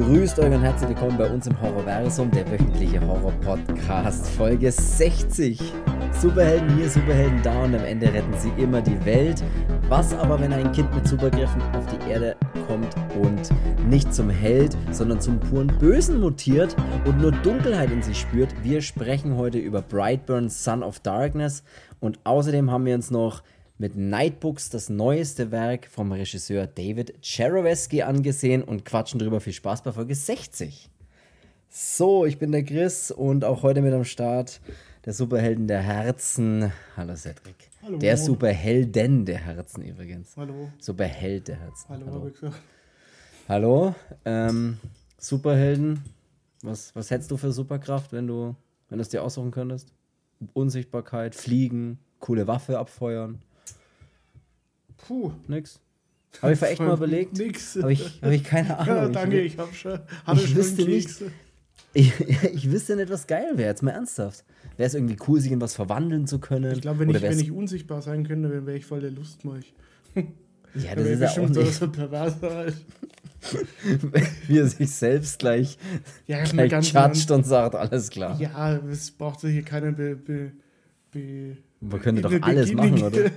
Grüßt euch und herzlich willkommen bei uns im Horrorversum, der wöchentliche Horror-Podcast, Folge 60. Superhelden hier, Superhelden da und am Ende retten sie immer die Welt. Was aber, wenn ein Kind mit Superkräften auf die Erde kommt und nicht zum Held, sondern zum puren Bösen mutiert und nur Dunkelheit in sich spürt? Wir sprechen heute über Brightburn, Son of Darkness und außerdem haben wir uns noch mit Nightbooks das neueste Werk vom Regisseur David Cheroweski angesehen und quatschen drüber. Viel Spaß bei Folge 60. So, ich bin der Chris und auch heute mit am Start der Superhelden der Herzen. Hallo Cedric. Hallo. Der Superhelden der Herzen übrigens. Hallo. Superheld der Herzen. Hallo, Hallo. Hallo. Ähm, Superhelden. Was, was hättest du für Superkraft, wenn du, wenn du es dir aussuchen könntest? Unsichtbarkeit, Fliegen, coole Waffe abfeuern. Puh. Nix. Habe ich echt mal überlegt. Nix. Habe ich, hab ich keine Ahnung. Ja, Ich danke, wü- ich habe schon. Hatte ich schon wüsste nicht- Kekse. Ich, ich wüsste nicht, was geil wäre, jetzt mal ernsthaft. Wäre es irgendwie cool, sich in was verwandeln zu können? Ich glaube, wenn, ich, wenn ich unsichtbar sein könnte, dann wäre ich voll der Lustmolch. Ja, das ist ja auch nicht, so perverser halt. wie er sich selbst gleich, Ja, gleich ganz judged und sagt, alles klar. Ja, es braucht hier keine Be, Be, Be, Man könnte doch alles machen, oder?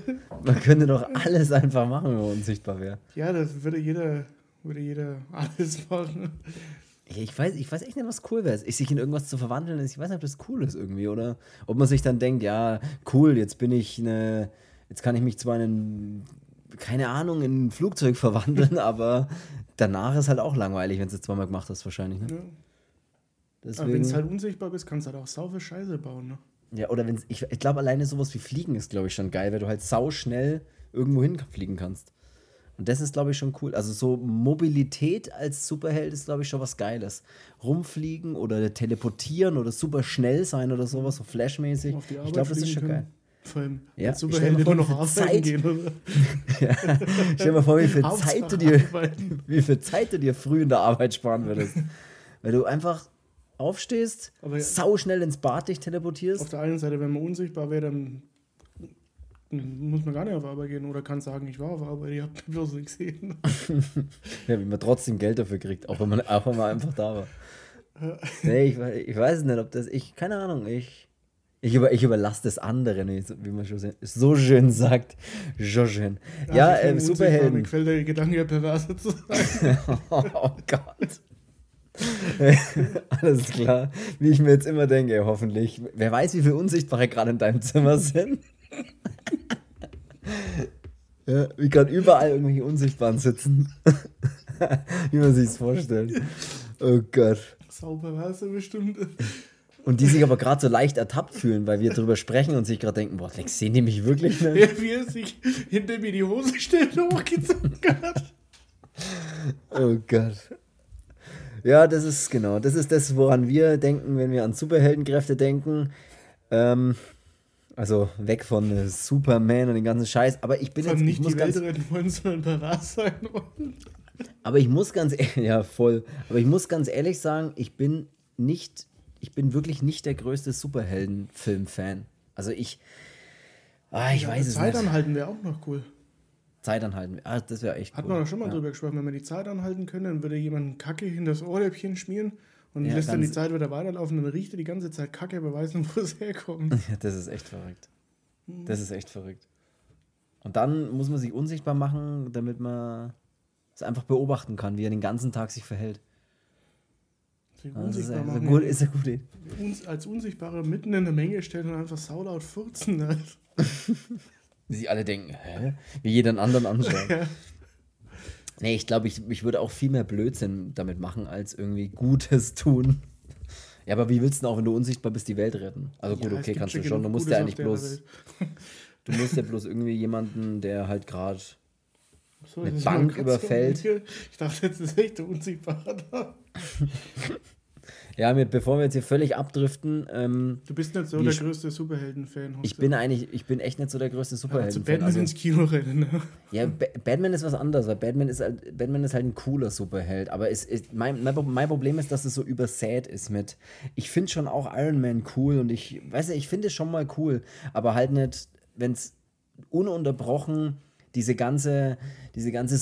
Man könnte doch alles einfach machen, wenn man unsichtbar wäre. Ja, das würde jeder, würde jeder alles machen. Ich weiß, ich weiß echt nicht, was cool wäre. Sich in irgendwas zu verwandeln, ich weiß nicht, ob das cool ist irgendwie, oder? Ob man sich dann denkt, ja, cool, jetzt bin ich eine, jetzt kann ich mich zwar in, ein, keine Ahnung, in ein Flugzeug verwandeln, aber danach ist halt auch langweilig, wenn du es zweimal gemacht hast, wahrscheinlich. Ne? Ja. Aber Deswegen, wenn du halt unsichtbar bist, kannst du halt auch saufe Scheiße bauen. Ne? Ja, oder wenn ich, ich glaube, alleine sowas wie Fliegen ist, glaube ich, schon geil, weil du halt sau schnell irgendwo hinfliegen kannst. Und das ist, glaube ich, schon cool. Also so Mobilität als Superheld ist, glaube ich, schon was Geiles. Rumfliegen oder teleportieren oder super schnell sein oder sowas, so flashmäßig. Ich glaube, das ist schon geil. können. Vor allem, Ja, als nur vor, noch arbeiten Zeit- gehen. Oder? Stell dir mal vor, wie viel, Zeit du dir, wie viel Zeit du dir früh in der Arbeit sparen würdest. Weil du einfach aufstehst, Aber ja- sau schnell ins Bad dich teleportierst. Auf der einen Seite, wenn man unsichtbar wäre, dann muss man gar nicht auf Arbeit gehen oder kann sagen, ich war auf Arbeit, ihr habt mich bloß nicht gesehen. Ja, wie man trotzdem Geld dafür kriegt, auch wenn man, auch wenn man einfach da war. Nee, ich, ich weiß nicht, ob das. Ich, keine Ahnung, ich. Ich, über, ich überlasse das anderen, wie man schon so- schön sagt. So schön. Ja, ich bin ähm, unsichtbar, Mir Superhelden. gefällt der Gedanke, perverse zu sein. Oh Gott. Alles klar. Wie ich mir jetzt immer denke, hoffentlich. Wer weiß, wie viele Unsichtbare gerade in deinem Zimmer sind. ja, wie gerade überall irgendwelche Unsichtbaren sitzen. wie man sich vorstellt. Oh Gott. Sau perverse bestimmt. Und die sich aber gerade so leicht ertappt fühlen, weil wir drüber sprechen und sich gerade denken, boah, Lex, sehen die mich wirklich nicht? Ja, wie er sich hinter mir die Hose und hochgezogen hat. Oh Gott. Ja, das ist genau, das ist das, woran wir denken, wenn wir an Superheldenkräfte denken. Ähm, also weg von Superman und den ganzen Scheiß. Aber ich bin Vor jetzt, allem ich nicht muss die Welt ganz, retten wollen, sondern pervers sein wollen. aber ich muss ganz, e- ja voll. Aber ich muss ganz ehrlich sagen, ich bin nicht, ich bin wirklich nicht der größte Superheldenfilm-Fan. Also ich, ah, ich Ja, weiß es nicht. anhalten wäre auch noch cool. Zeit anhalten. Ah, das wäre echt Hat cool. man doch schon mal ja. drüber gesprochen, wenn man die Zeit anhalten könnte, dann würde jemand Kacke in das Ohrläppchen schmieren und Ja, lässt dann die Zeit wieder weiterlaufen, dann riecht er die ganze Zeit Kacke, aber weiß nicht, wo es herkommt. Ja, das ist echt verrückt. Das ist echt verrückt. Und dann muss man sich unsichtbar machen, damit man es einfach beobachten kann, wie er den ganzen Tag sich verhält. Sich Das ist, unsichtbar machen. gut, ist eine gute Idee. uns als Unsichtbare mitten in der Menge stellen und einfach saulaut furzen. Halt. Sie alle denken, hä? Wie jeden anderen anschauen. Ja. nee, ich glaube, ich, ich würde auch viel mehr Blödsinn damit machen, als irgendwie Gutes tun. Ja, aber wie willst du denn auch, wenn du unsichtbar bist, die Welt retten? Also gut, Ja, es okay, kannst du schon. Du musst ja eigentlich bloß, du musst ja bloß irgendwie jemanden, der halt gerade So, Eine Bank überfällt. Ich dachte, jetzt ist echt der Unsichtbare da. Ja, mit, bevor wir jetzt hier völlig abdriften, ähm, Du bist nicht so der größte Superhelden-Fan. ich bin eigentlich, ich bin echt nicht so der größte zu Superhelden. Batman also, ins Kino rennen. Ne? ja, Ba- Batman ist was anderes, weil Batman ist halt, Batman ist halt ein cooler Superheld. Aber es ist, mein, mein, Pro- mein Problem ist, dass es so übersät ist mit. Ich finde schon auch Iron Man cool und ich weiß ja, ich finde es schon mal cool, aber halt nicht, wenn es ununterbrochen diese ganze, diese ganze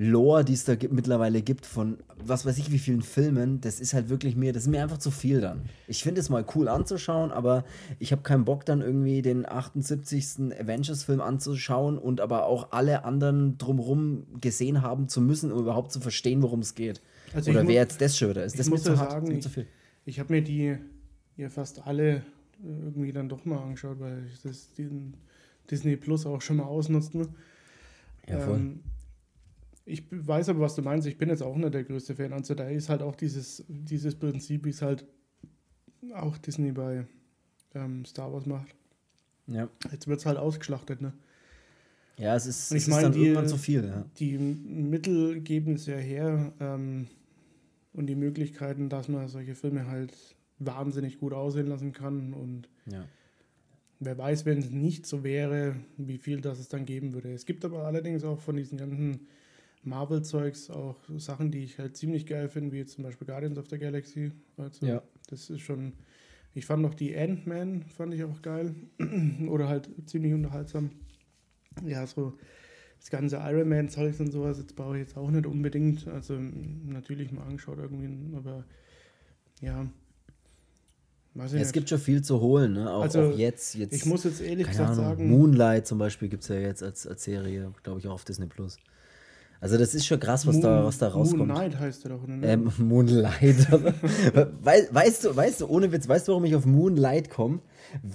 Superhelden-Marvel-Lore, die es da gibt, mittlerweile gibt, von was weiß ich wie vielen Filmen, das ist halt wirklich mir, das ist mir einfach zu viel dann. Ich finde es mal cool anzuschauen, aber ich habe keinen Bock dann irgendwie den 78. Avengers-Film anzuschauen und aber auch alle anderen drumherum gesehen haben zu müssen, um überhaupt zu verstehen, worum es geht. Also Oder wer jetzt das schon wieder ist. Das muss ja sagen, ich, ich habe mir die ja fast alle irgendwie dann doch mal angeschaut, weil ich das Disney Plus auch schon mal ausnutzt. Ne? Ja, voll. Ähm, ich weiß aber, was du meinst. Ich bin jetzt auch nicht der größte Fan. Also da ist halt auch dieses, dieses Prinzip, wie es halt auch Disney bei ähm, Star Wars macht. Ja. Jetzt wird es halt ausgeschlachtet, ne? Ja, es ist, es ich mein, ist dann die, irgendwann zu viel. Ja. Die Mittel geben es ja her ähm, und die Möglichkeiten, dass man solche Filme halt wahnsinnig gut aussehen lassen kann und ja. Wer weiß, wenn es nicht so wäre, wie viel das es dann geben würde. Es gibt aber allerdings auch von diesen ganzen Marvel-Zeugs auch Sachen, die ich halt ziemlich geil finde, wie zum Beispiel Guardians of the Galaxy. Also ja. das ist schon. Ich fand noch die Ant-Man, fand ich auch geil. Oder halt ziemlich unterhaltsam. Ja, so das ganze Iron Man-Zeugs und sowas, jetzt brauche ich jetzt auch nicht unbedingt. Also natürlich mal angeschaut irgendwie, aber ja, es gibt schon viel zu holen, ne? Auch, also, auch jetzt, jetzt. Ich muss jetzt ehrlich gesagt Ahnung, sagen. Moonlight zum Beispiel gibt es ja jetzt als, als Serie, glaube ich, auch auf Disney Plus. Also das ist schon krass, was, Moon, da, was da rauskommt. Moonlight heißt er doch, ne? Ähm, Moonlight. weißt, weißt, du, weißt du, ohne Witz, weißt du, warum ich auf Moonlight komme?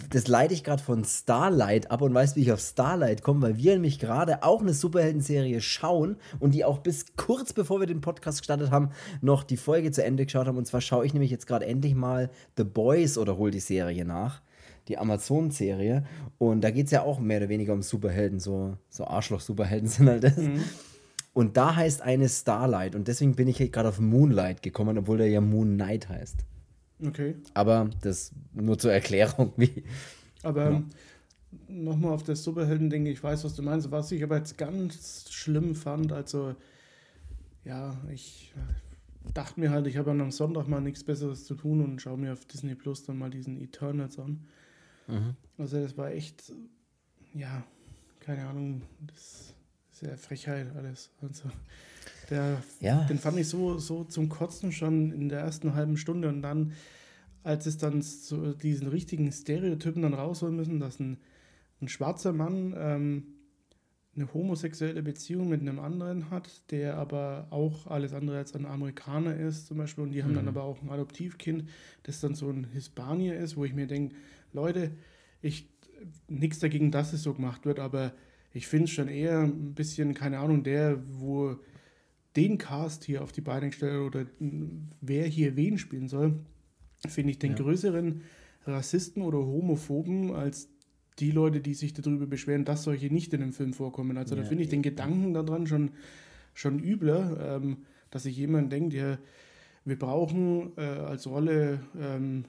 Das leite ich gerade von Starlight ab und weißt, wie ich auf Starlight komme, weil wir nämlich gerade auch eine Superhelden-Serie schauen und die auch bis kurz bevor wir den Podcast gestartet haben, noch die Folge zu Ende geschaut haben. Und zwar schaue ich nämlich jetzt gerade endlich mal The Boys oder hol die Serie nach die Amazon-Serie. Und da geht es ja auch mehr oder weniger um Superhelden, so, so Arschloch-Superhelden sind halt das. Mhm. Und da heißt eine Starlight. Und deswegen bin ich gerade auf Moonlight gekommen, obwohl der ja Moon Knight heißt. Okay. Aber das nur zur Erklärung, wie. Aber ja. nochmal auf das Superhelden-Ding, ich weiß, was du meinst. Was ich aber jetzt ganz schlimm fand, also, ja, ich dachte mir halt, ich habe am Sonntag mal nichts Besseres zu tun und schaue mir auf Disney Plus dann mal diesen Eternals an. Mhm. Also, das war echt, ja, keine Ahnung, das sehr Frechheit alles. Also der, ja. den fand ich so, so zum Kotzen schon in der ersten halben Stunde und dann, als es dann so diesen richtigen Stereotypen dann rausholen müssen, dass ein, ein schwarzer Mann ähm, eine homosexuelle Beziehung mit einem anderen hat, der aber auch alles andere als ein Amerikaner ist, zum Beispiel, und die haben mhm. dann aber auch ein Adoptivkind, das dann so ein Hispanier ist, wo ich mir denke, Leute, ich nichts dagegen, dass es so gemacht wird, aber ich finde es schon eher ein bisschen, keine Ahnung, der, wo den Cast hier auf die Beine gestellt oder wer hier wen spielen soll, finde ich den ja. größeren Rassisten oder Homophoben als die Leute, die sich darüber beschweren, dass solche nicht in dem Film vorkommen. Also ja, da finde ich den Gedanken daran schon, schon übler, ähm, dass sich jemand denkt, ja, wir brauchen äh, als Rolle ähm,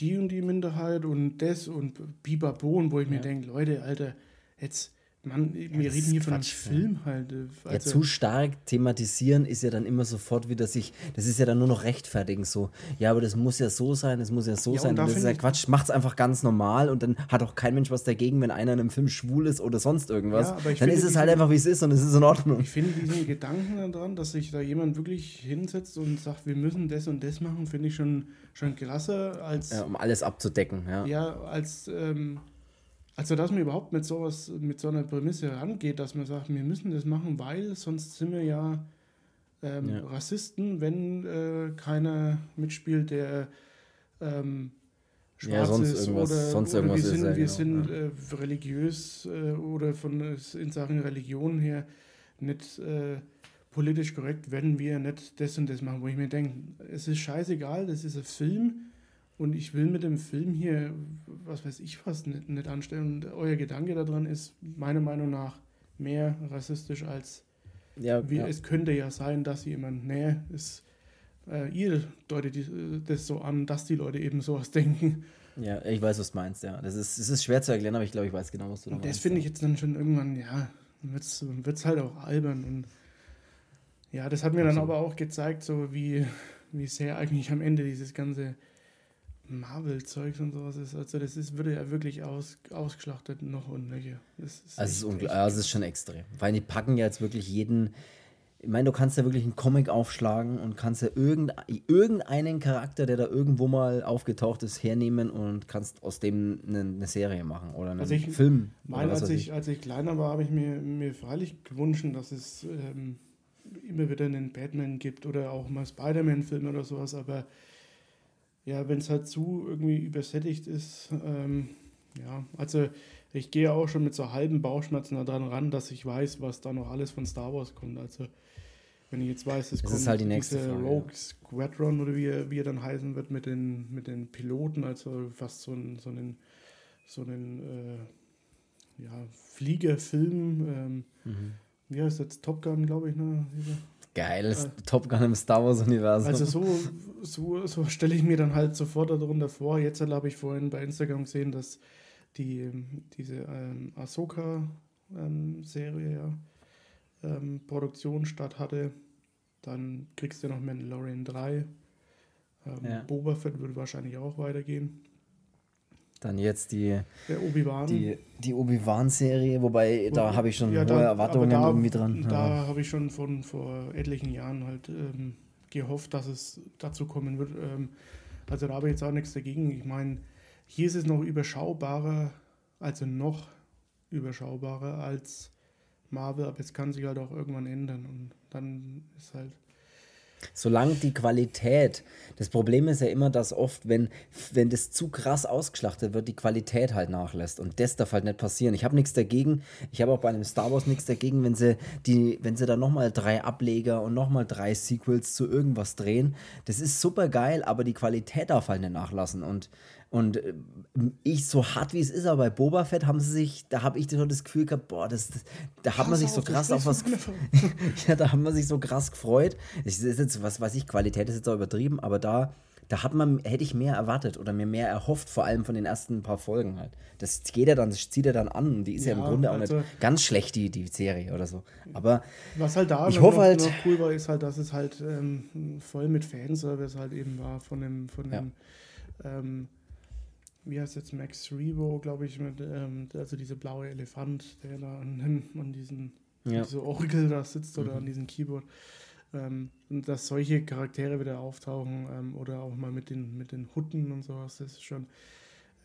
die und die Minderheit und das und Bibabon, wo ich ja. mir denke, Leute, Alter, jetzt Mann, wir ja, reden hier von einem Film halt. Äh, also ja, zu stark thematisieren ist ja dann immer sofort wieder sich, das ist ja dann nur noch rechtfertigen so. Ja, aber das muss ja so sein, das muss ja so ja, sein. Da das ist ja Quatsch, macht's einfach ganz normal und dann hat auch kein Mensch was dagegen, wenn einer in einem Film schwul ist oder sonst irgendwas. Ja, dann ist es halt einfach, wie es ist und es ist in Ordnung. Ich finde diesen Gedanken daran, dass sich da jemand wirklich hinsetzt und sagt, wir müssen das und das machen, finde ich schon, schon klasse als. Ja, um alles abzudecken, ja. Ja, als. Ähm, also, dass man überhaupt mit sowas, mit so einer Prämisse rangeht, dass man sagt, wir müssen das machen, weil sonst sind wir ja, ähm, ja. Rassisten, wenn äh, keiner mitspielt, der ähm, schwarz ja, sonst ist irgendwas, oder, sonst oder wir sind, wir genau, sind ja. äh, religiös äh, oder von in Sachen Religion her nicht äh, politisch korrekt, wenn wir nicht das und das machen, wo ich mir denke, es ist scheißegal, das ist ein Film und ich will mit dem Film hier, was weiß ich was, nicht, nicht anstellen. Und euer Gedanke daran ist meiner Meinung nach mehr rassistisch als ja, wie, ja. es könnte ja sein, dass jemand, nee, ist, äh, ihr deutet das so an, dass die Leute eben sowas denken. Ja, ich weiß, was du meinst, ja. Das ist, das ist schwer zu erklären, aber ich glaube, ich weiß genau, was du da meinst. Das finde ich jetzt dann schon irgendwann, ja, wird es halt auch albern. Und ja, das hat mir Absolut. dann aber auch gezeigt, so wie, wie sehr eigentlich am Ende dieses ganze Marvel-Zeugs und sowas ist. Also das ist, würde ja wirklich aus, ausgeschlachtet noch und nöcher. Das ist, also es ist, also es ist schon extrem. Weil die packen ja jetzt wirklich jeden. Ich meine, du kannst ja wirklich einen Comic aufschlagen und kannst ja irgendein, irgendeinen Charakter, der da irgendwo mal aufgetaucht ist, hernehmen und kannst aus dem eine, Serie machen oder einen also ich Film. Meine, als, ich, als ich kleiner war, habe ich mir, mir freilich gewünscht, dass es ähm, immer wieder einen Batman gibt oder auch mal Spider-Man-Filme oder sowas, aber ja, wenn es halt zu irgendwie übersättigt ist, ähm, ja, also ich gehe auch schon mit so halben Bauchschmerzen daran ran, dass ich weiß, was da noch alles von Star Wars kommt. Also wenn ich jetzt weiß, es das kommt ist halt die nächste diese Frage, Rogue Squadron oder wie er, wie er dann heißen wird mit den, mit den Piloten, also fast so, ein, so einen, so einen äh, ja, Fliegerfilm. Ähm, mhm. Wie heißt das? Top Gun, glaube ich. Ne? Geiles äh, Top Gun im Star Wars-Universum. Also so, so, so stelle ich mir dann halt sofort darunter vor. Jetzt habe ich vorhin bei Instagram gesehen, dass die, diese ähm, Ahsoka-Serie ähm, ja, ähm, Produktion statt hatte. Dann kriegst du noch Mandalorian 3. Ähm, ja. Boba Fett würde wahrscheinlich auch weitergehen. Dann jetzt die Obi-Wan. Die, die Obi-Wan-Serie, wobei da habe ich schon ja, hohe da, Erwartungen da, irgendwie dran. Da ja. habe ich schon von vor etlichen Jahren halt ähm, gehofft, dass es dazu kommen wird. Ähm, also da habe ich jetzt auch nichts dagegen. Ich meine, hier ist es noch überschaubarer, also noch überschaubarer als Marvel, aber es kann sich halt auch irgendwann ändern und dann ist halt Solange die Qualität, das Problem ist ja immer, dass oft, wenn, wenn das zu krass ausgeschlachtet wird, die Qualität halt nachlässt. Und das darf halt nicht passieren. Ich habe nichts dagegen, ich habe auch bei einem Star Wars nichts dagegen, wenn sie, die, wenn sie da nochmal drei Ableger und nochmal drei Sequels zu irgendwas drehen. Das ist super geil, aber die Qualität darf halt nicht nachlassen. Und und äh, ich, so hart wie es ist, aber bei Boba Fett haben sie sich, da habe ich so das Gefühl gehabt, boah, das, da hat man sich so krass auf was. ja, da haben wir sich so krass gefreut. Das ist jetzt, was weiß ich, Qualität ist jetzt auch übertrieben, aber da, da hat man, hätte ich mehr erwartet oder mir mehr erhofft, vor allem von den ersten paar Folgen halt. Das geht ja dann, das zieht er dann an. Die ist ja, ja im Grunde auch also, nicht ganz schlecht, die, die Serie oder so. Aber was halt da ich hoffe noch, halt, noch cool war, ist halt, dass es halt ähm, voll mit Fanservice halt eben war von dem, von dem ja. ähm, wie heißt jetzt Max Rebo, glaube ich, mit, ähm, also diese blaue Elefant, der da an, an diesen ja. diese Orgel da sitzt oder mhm. an diesem Keyboard. Ähm, dass solche Charaktere wieder auftauchen ähm, oder auch mal mit den, mit den Hutten und sowas, das ist schon,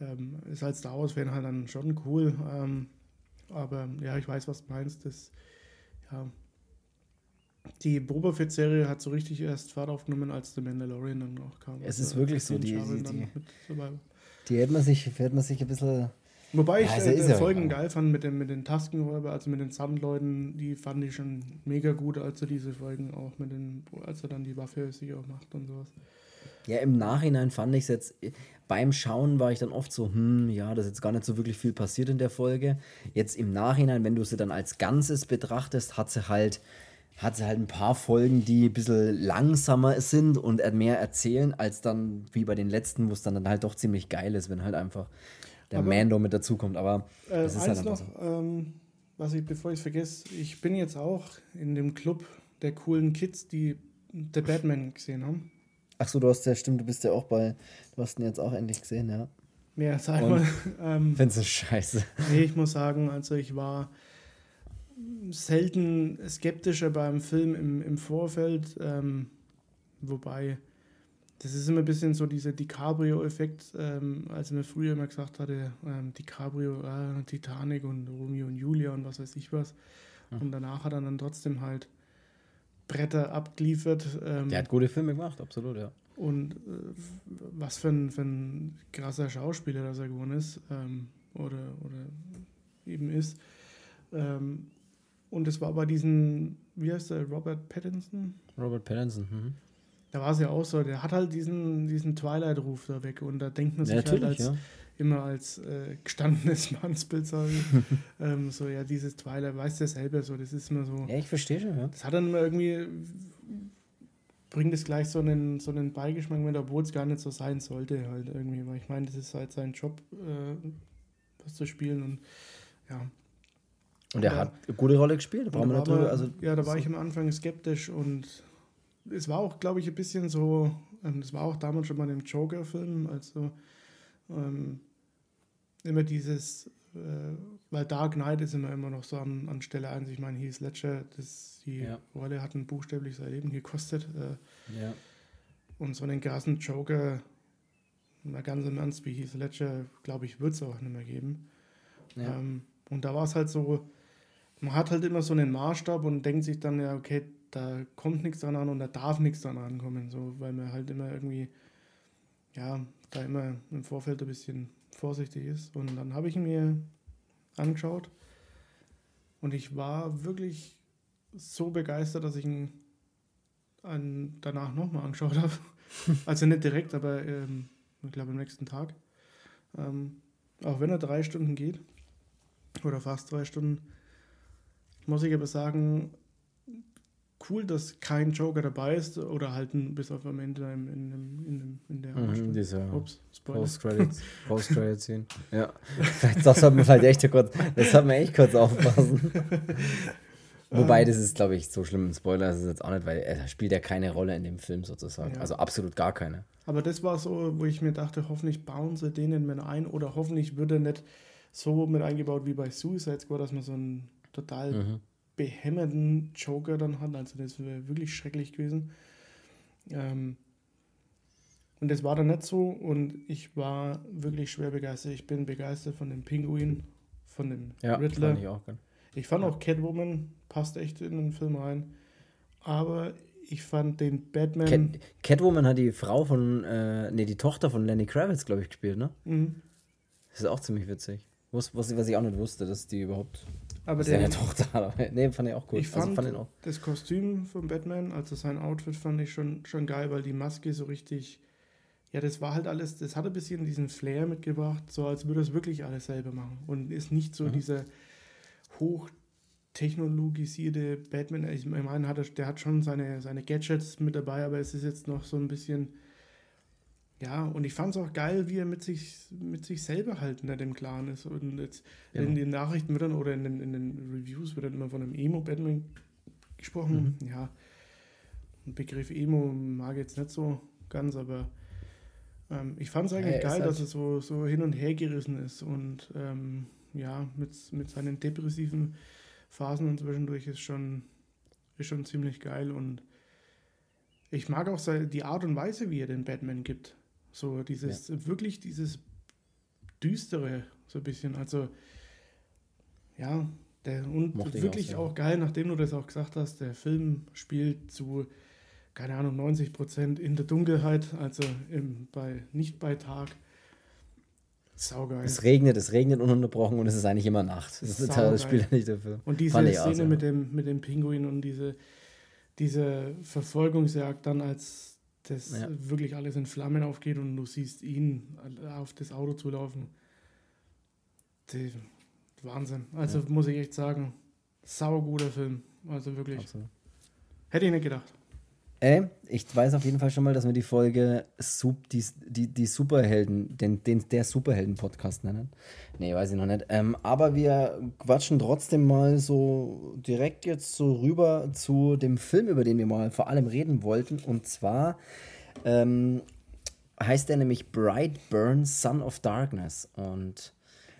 ähm, ist als Star Wars-Fan halt dann schon cool. Ähm, aber ja, ich weiß, was du meinst. Das, ja, die Boba Fett-Serie hat so richtig erst Fahrt aufgenommen, als The Mandalorian dann noch kam. Es ist wirklich so, die, die, die, die hätte man sich, hätte man sich ein bisschen. Wobei ich ja, also äh, Folgen geil fand mit, dem, mit den Taskenräuber, also mit den Sandleuten, die fand ich schon mega gut, als er diese Folgen auch mit den, als er dann die Waffe sich auch macht und sowas. Ja, im Nachhinein fand ich es jetzt, beim Schauen war ich dann oft so, hm, ja, da ist jetzt gar nicht so wirklich viel passiert in der Folge. Jetzt im Nachhinein, wenn du sie dann als Ganzes betrachtest, hat sie halt hat sie halt ein paar Folgen, die ein bisschen langsamer sind und mehr erzählen, als dann wie bei den letzten, wo es dann, halt doch ziemlich geil ist, wenn halt einfach der Aber, Mando mit dazukommt. Aber äh, das ist halt noch, so. ähm, was ich, bevor ich es vergesse, ich bin jetzt auch in dem Club der coolen Kids, die The Batman gesehen haben. Ach so, du hast ja, stimmt, du bist ja auch bei, du hast ihn jetzt auch endlich gesehen, ja. Ja, sag mal. Ähm, Findest du scheiße? Nee, ich muss sagen, also ich war selten skeptischer beim Film im, im Vorfeld, ähm, wobei das ist immer ein bisschen so dieser DiCaprio-Effekt, ähm, als man früher immer gesagt hatte, ähm, DiCaprio, äh, Titanic und Romeo und Julia und was weiß ich was. Mhm. Und danach hat er dann trotzdem halt Bretter abgeliefert. Ähm, Der hat gute Filme gemacht, absolut, ja. Und äh, was für ein, für ein krasser Schauspieler das er geworden ist ähm, oder, oder eben ist. Ähm, und es war bei diesen, wie heißt der, Robert Pattinson? Robert Pattinson, mhm. Da war es ja auch so, der hat halt diesen, diesen Twilight-Ruf da weg und da denkt man sich ja, halt als, ja. immer als äh, gestandenes Mannsbild, sage ich, ähm, so, ja, dieses Twilight, weißt du ja selber so, das ist immer so. Ja, ich verstehe schon, ja. Das hat dann immer irgendwie, bringt es gleich so einen, so einen Beigeschmack mit, obwohl es gar nicht so sein sollte, halt irgendwie, weil ich meine, das ist halt sein Job, äh, was zu spielen und ja, und er hat eine gute Rolle gespielt. Da war, also, ja, da war so. ich am Anfang skeptisch und es war auch, glaube ich, ein bisschen so, ähm, das war auch damals schon mal im Joker-Film, also ähm, immer dieses, äh, weil Dark Knight ist immer, immer noch so an, an Stelle 1, ich meine, Heath Ledger, das, die ja. Rolle hat ein buchstäblich sein Leben gekostet. Äh, ja. Und so einen krassen Joker, mal ganz im Ernst, wie Heath Ledger, glaube ich, wird es auch nicht mehr geben. Ja. Ähm, und da war es halt so, man hat halt immer so einen Maßstab und denkt sich dann, ja, okay, da kommt nichts dran an und da darf nichts dran ankommen, so, weil man halt immer irgendwie, ja, da immer im Vorfeld ein bisschen vorsichtig ist. Und dann habe ich mir angeschaut und ich war wirklich so begeistert, dass ich ihn an, danach nochmal angeschaut habe. also nicht direkt, aber ähm, ich glaube am nächsten Tag. Ähm, auch wenn er drei Stunden geht, oder fast drei Stunden, muss ich aber sagen, cool, dass kein Joker dabei ist oder halt bis auf am Ende in, in, in, in der mhm, dieser Ups, Post-Credits Post ja, das hat man vielleicht echt kurz, das hat man echt kurz aufpassen. Wobei, das ist, glaube ich, so schlimm ein Spoiler ist es jetzt auch nicht, weil er spielt ja keine Rolle in dem Film sozusagen. Ja. Also absolut gar keine. Aber das war so, wo ich mir dachte, hoffentlich bauen sie den mit ein oder hoffentlich wird er nicht so mit eingebaut wie bei Suicide Squad, dass man so einen total mhm behämmernden Joker dann hat. Also das wäre wirklich schrecklich gewesen. Ähm, und das war dann nicht so und ich war wirklich schwer begeistert. Ich bin begeistert von dem Pinguin, von dem ja, Riddler. Fand ich, auch, ich fand auch Catwoman, passt echt in den Film rein. Aber ich fand den Batman. Cat, Catwoman hat die Frau von, äh, nee, die Tochter von Lenny Kravitz, glaube ich, gespielt, ne? Mhm. Das ist auch ziemlich witzig. Was, was, was ich auch nicht wusste, dass die überhaupt aber Seine Tochter. Nee, fand ich auch gut. Ich also fand, fand das Kostüm von Batman, also sein Outfit, fand ich schon, schon geil, weil die Maske so richtig. Ja, das war halt alles, das hat ein bisschen diesen Flair mitgebracht, so als würde es wirklich alles selber machen. Und ist nicht so mhm. dieser hochtechnologisierte Batman. Ich meine, hat er, der hat schon seine, seine Gadgets mit dabei, aber es ist jetzt noch so ein bisschen ja, und ich fand es auch geil, wie er mit sich, mit sich selber halt nicht im Klaren ist. Und jetzt genau. in den Nachrichten wird dann oder in den, in den Reviews wird dann immer von einem Emo-Batman gesprochen. Mhm. Ja, ein Begriff Emo mag ich jetzt nicht so ganz, aber ähm, ich fand es eigentlich ja, geil, halt dass er so, so hin und her gerissen ist und ähm, ja, mit, mit seinen depressiven Phasen und zwischendurch ist schon, ist schon ziemlich geil und ich mag auch die Art und Weise, wie er den Batman gibt. So dieses, ja. wirklich dieses Düstere, so ein bisschen. Also, ja, der, und Mochte wirklich auch, ja. auch, geil, nachdem du das auch gesagt hast, der Film spielt zu, keine Ahnung, 90 Prozent in der Dunkelheit, also im, bei, nicht bei Tag. Saugeil. Es regnet, es regnet ununterbrochen und es ist eigentlich immer Nacht. Das, ist das spielt nicht dafür. Und diese Szene also. mit, dem, mit dem Pinguin und diese, diese Verfolgungsjagd dann als das ja. wirklich alles in Flammen aufgeht und du siehst ihn auf das Auto zulaufen. Die, Wahnsinn. Also ja. muss ich echt sagen, sauguter Film. Also wirklich. Absolut. Hätte ich nicht gedacht. Äh, ich weiß auf jeden Fall schon mal, dass wir die Folge Sub, die, die, die Superhelden, den, den, der Superhelden-Podcast nennen. Nee, weiß ich noch nicht. Ähm, aber wir quatschen trotzdem mal so direkt jetzt so rüber zu dem Film, über den wir mal vor allem reden wollten. Und zwar ähm, heißt er nämlich Brightburn, Son of Darkness. Und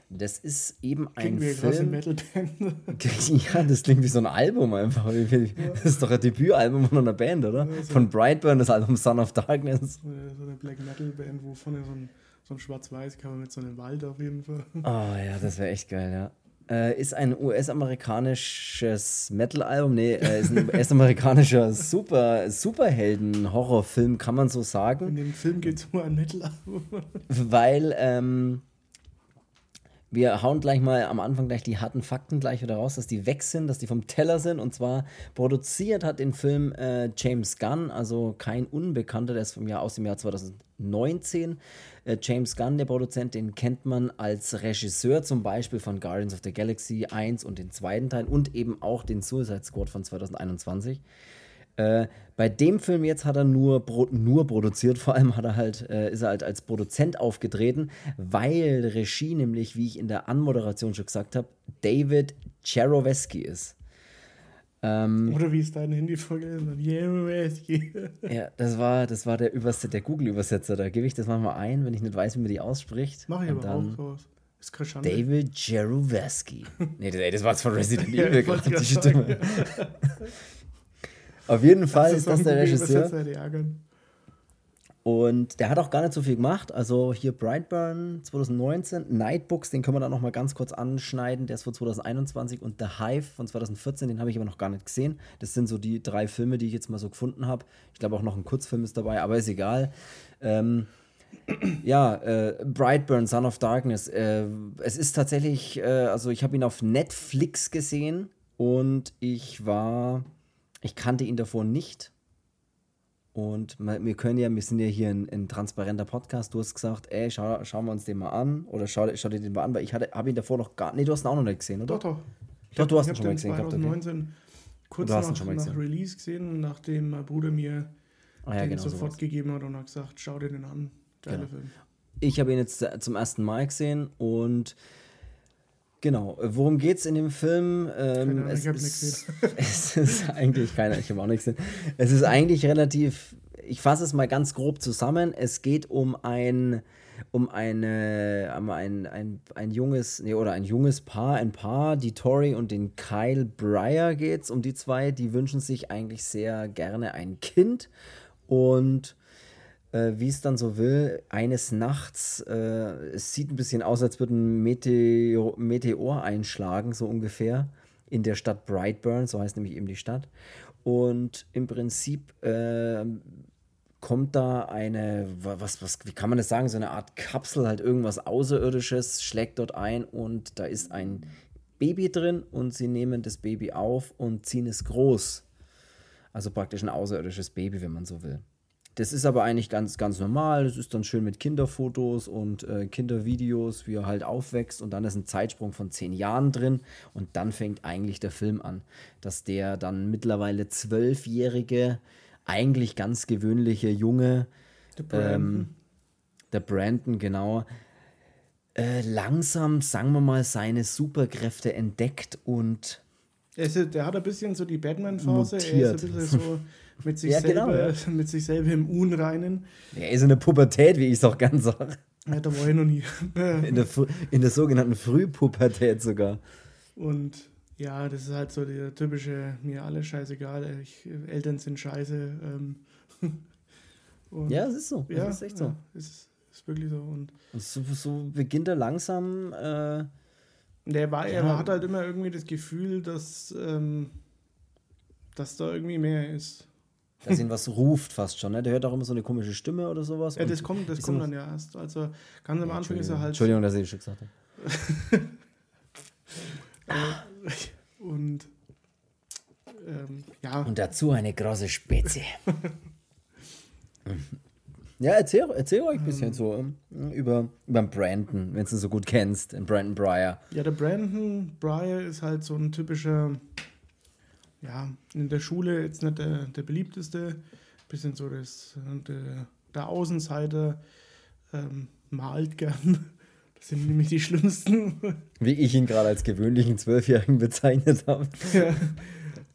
das ist eben ein klingt Film. Ja, das klingt wie so ein Album einfach. Das ist doch ein Debütalbum von einer Band, oder? Ja, so von Brightburn, das Album Son of Darkness. So eine Black Metal Band, wo vorne so ein, so ein Schwarz-Weiß-Cover mit so einem Wald auf jeden Fall. Oh ja, das wäre echt geil, ja. Äh, ist ein US-amerikanisches Metal-Album, nee, äh, ist ein US-amerikanischer Super, Superhelden-Horrorfilm, kann man so sagen. In dem Film geht es um ein Metal-Album. Weil ähm, wir hauen gleich mal am Anfang gleich die harten Fakten gleich wieder raus, dass die weg sind, dass die vom Teller sind. Und zwar produziert hat den Film äh, James Gunn, also kein Unbekannter, der ist vom Jahr aus dem Jahr 2019. Äh, James Gunn, der Produzent, den kennt man als Regisseur zum Beispiel von Guardians of the Galaxy 1 und den zweiten Teil und eben auch den Suicide Squad von 2021. Äh, bei dem Film jetzt hat er nur, nur produziert, vor allem hat er halt, äh, ist er halt als Produzent aufgetreten, weil Regie nämlich, wie ich in der Anmoderation schon gesagt habe, David Cheroweski ist. Ähm, Oder wie ist dein Handy vorgelesen hat? ja, das war, das war der, Überset der Google-Übersetzer. Da gebe ich das manchmal ein, wenn ich nicht weiß, wie man die ausspricht. Mach ich aber auch sowas. David Jeruweski. nee, das, das war jetzt von Resident Evil gerade die Stimme. Auf jeden Fall das ist, ist das der Regisseur. Und der hat auch gar nicht so viel gemacht. Also hier Brightburn 2019, Nightbooks, den können wir dann noch mal ganz kurz anschneiden. Der ist von 2021 und The Hive von 2014, den habe ich aber noch gar nicht gesehen. Das sind so die drei Filme, die ich jetzt mal so gefunden habe. Ich glaube auch noch ein Kurzfilm ist dabei, aber ist egal. Ähm, ja, äh, Brightburn, Son of Darkness. Äh, es ist tatsächlich, äh, also ich habe ihn auf Netflix gesehen und ich war, ich kannte ihn davor nicht und wir können ja, wir sind ja hier ein, ein transparenter Podcast. Du hast gesagt, ey, schau, schauen wir uns den mal an. Oder schau, schau dir den mal an, weil ich habe ihn davor noch gar nicht. Nee, du hast ihn auch noch nicht gesehen, oder? Doch, doch. Ich doch, hab, du hast ihn schon mal gesehen. 2019 gehabt, okay. kurz nach, nach Release gesehen, nachdem mein Bruder mir ah, ja, den genau sofort sowas. gegeben hat und hat gesagt, schau dir den an. Geiler genau. Film. Ich habe ihn jetzt zum ersten Mal gesehen und Genau, worum geht es in dem Film? Ähm, Keine es, ich ist, es ist eigentlich keiner, ich habe auch nichts gesehen. Es ist eigentlich relativ, ich fasse es mal ganz grob zusammen. Es geht um ein, um eine, um ein, ein, ein junges, nee, oder ein junges Paar, ein Paar, die Tori und den Kyle Breyer geht's um die zwei, die wünschen sich eigentlich sehr gerne ein Kind und äh, wie es dann so will, eines Nachts, äh, es sieht ein bisschen aus, als würde ein Meteor, Meteor einschlagen, so ungefähr, in der Stadt Brightburn, so heißt nämlich eben die Stadt. Und im Prinzip äh, kommt da eine, was, was, wie kann man das sagen, so eine Art Kapsel, halt irgendwas Außerirdisches, schlägt dort ein und da ist ein Baby drin und sie nehmen das Baby auf und ziehen es groß. Also praktisch ein außerirdisches Baby, wenn man so will. Das ist aber eigentlich ganz, ganz normal. Das ist dann schön mit Kinderfotos und äh, Kindervideos, wie er halt aufwächst. Und dann ist ein Zeitsprung von zehn Jahren drin. Und dann fängt eigentlich der Film an, dass der dann mittlerweile zwölfjährige, eigentlich ganz gewöhnliche Junge, der Brandon, ähm, der Brandon genau, äh, langsam, sagen wir mal, seine Superkräfte entdeckt und. Ist, der hat ein bisschen so die Batman-Phase. Er ist ein bisschen so. mit sich, ja, selber, genau, ja. mit sich selber im Unreinen. Er ist in der Pubertät, wie ich es auch ganz sage. Ja, da war ich noch nie. in, der, in der sogenannten Frühpubertät sogar. Und ja, das ist halt so der typische, mir alles scheißegal, ich, Eltern sind scheiße. Ähm, ja, es ist so. Ja, es ist echt so. Ja, es ist, wirklich so. Und, und so, so, beginnt er langsam. Äh, der war, ja. er hat halt immer irgendwie das Gefühl, dass, ähm, dass da irgendwie mehr ist dass ihn was ruft fast schon. Ne? Der hört auch immer so eine komische Stimme oder sowas. Ja, das kommt, das kommt dann ja erst. Also ganz am Anfang ist er halt. Entschuldigung, dass ich das schon gesagt habe. Äh, und ähm, ja. Und dazu eine große Spezie. ja, erzähl, erzähl euch ein bisschen ähm, so ähm, über, über Brandon, wenn du ihn so gut kennst, den Brandon Breyer. Ja, der Brandon Breyer ist halt so ein typischer ja, in der Schule jetzt nicht der, der beliebteste, bisschen so das, der, der Außenseiter, ähm, malt gern. Das sind nämlich die schlimmsten. Wie ich ihn gerade als gewöhnlichen Zwölfjährigen bezeichnet habe. Ja.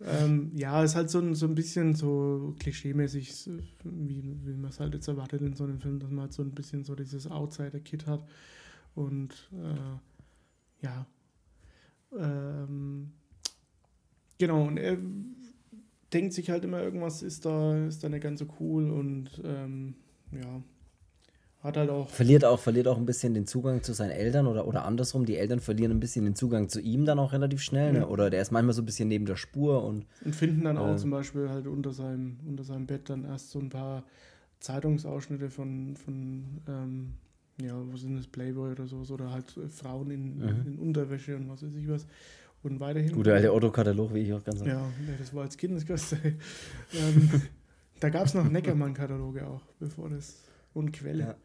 Ähm, ja, ist halt so ein, so ein bisschen so klischeemäßig, wie, wie man es halt jetzt erwartet in so einem Film, dass man halt so ein bisschen so dieses Outsider-Kit hat. Und äh, ja, ähm, Genau, und er denkt sich halt immer, irgendwas ist da, ist da nicht ganz so cool und ähm, ja, hat halt auch. Verliert auch, verliert auch ein bisschen den Zugang zu seinen Eltern oder, oder andersrum, die Eltern verlieren ein bisschen den Zugang zu ihm dann auch relativ schnell, ne? ja. ne? Oder der ist manchmal so ein bisschen neben der Spur und. Und finden dann auch äh, zum Beispiel halt unter seinem, unter seinem Bett dann erst so ein paar Zeitungsausschnitte von, von ähm, ja, was sind das, Playboy oder sowas, oder halt Frauen in, mhm. in Unterwäsche und was weiß ich was. Und weiterhin. Guter alte Otto-Katalog, wie ich auch ganz Ja, das war als Kind das Größte. ähm, da gab es noch Neckermann-Kataloge auch, bevor das. Und Quelle. Ja.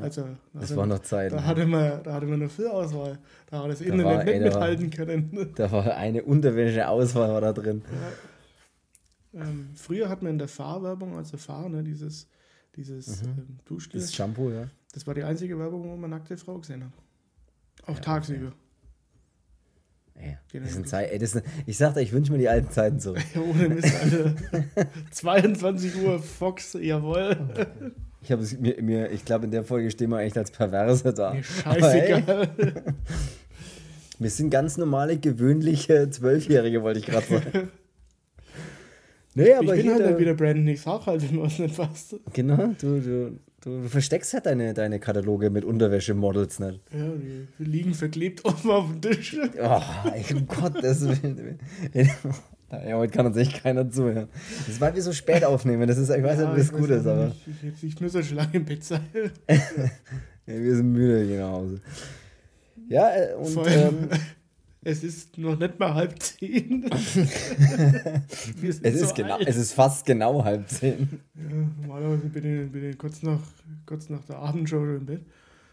Also, das war noch Zeit. Da, hatte man, da hatte man eine Vorauswahl. Da hat das da Internet nicht mithalten können. Da war eine Unterwäsche-Auswahl war da drin. Ja. Ähm, früher hat man in der Fahrwerbung, also Fahr, ne, dieses, dieses mhm. ähm, Duschgel. Das Shampoo, ja. Das war die einzige Werbung, wo man nackte Frau gesehen hat. Auch ja, tagsüber. Okay. Ja. Das sind Zeit, ey, das sind, ich sagte, ich wünsche mir die alten Zeiten zurück. Ohne Mist, Alter. 22 Uhr Fox, jawohl. Ich habe mir, mir, ich glaube, in der Folge stehen wir echt als Perverse da. Mir scheißegal. Wir sind ganz normale, gewöhnliche Zwölfjährige, wollte ich gerade sagen. Nee, aber ich bin halt wieder Brandon, ich sag halt, wenn was nicht passt. Genau, du, du, du versteckst halt deine, deine Kataloge mit Unterwäschemodels nicht. Ja, die liegen verklebt offen auf dem Tisch. Oh, um Gottes Willen. Ja, heute kann uns echt keiner zuhören. Das ist, weil wir so spät aufnehmen. Das ist, ich weiß ja, nicht, wie es gut ist, aber. Ich, ich, ich muss ja schon lange im Bett sein. ja, wir sind müde, gehen nach Hause. Ja, äh, und. Ähm, es ist noch nicht mal halb zehn. es, ist so genau, es ist fast genau halb zehn. Ja, normalerweise bin ich, bin ich kurz, nach, kurz nach der Abendshow im Bett.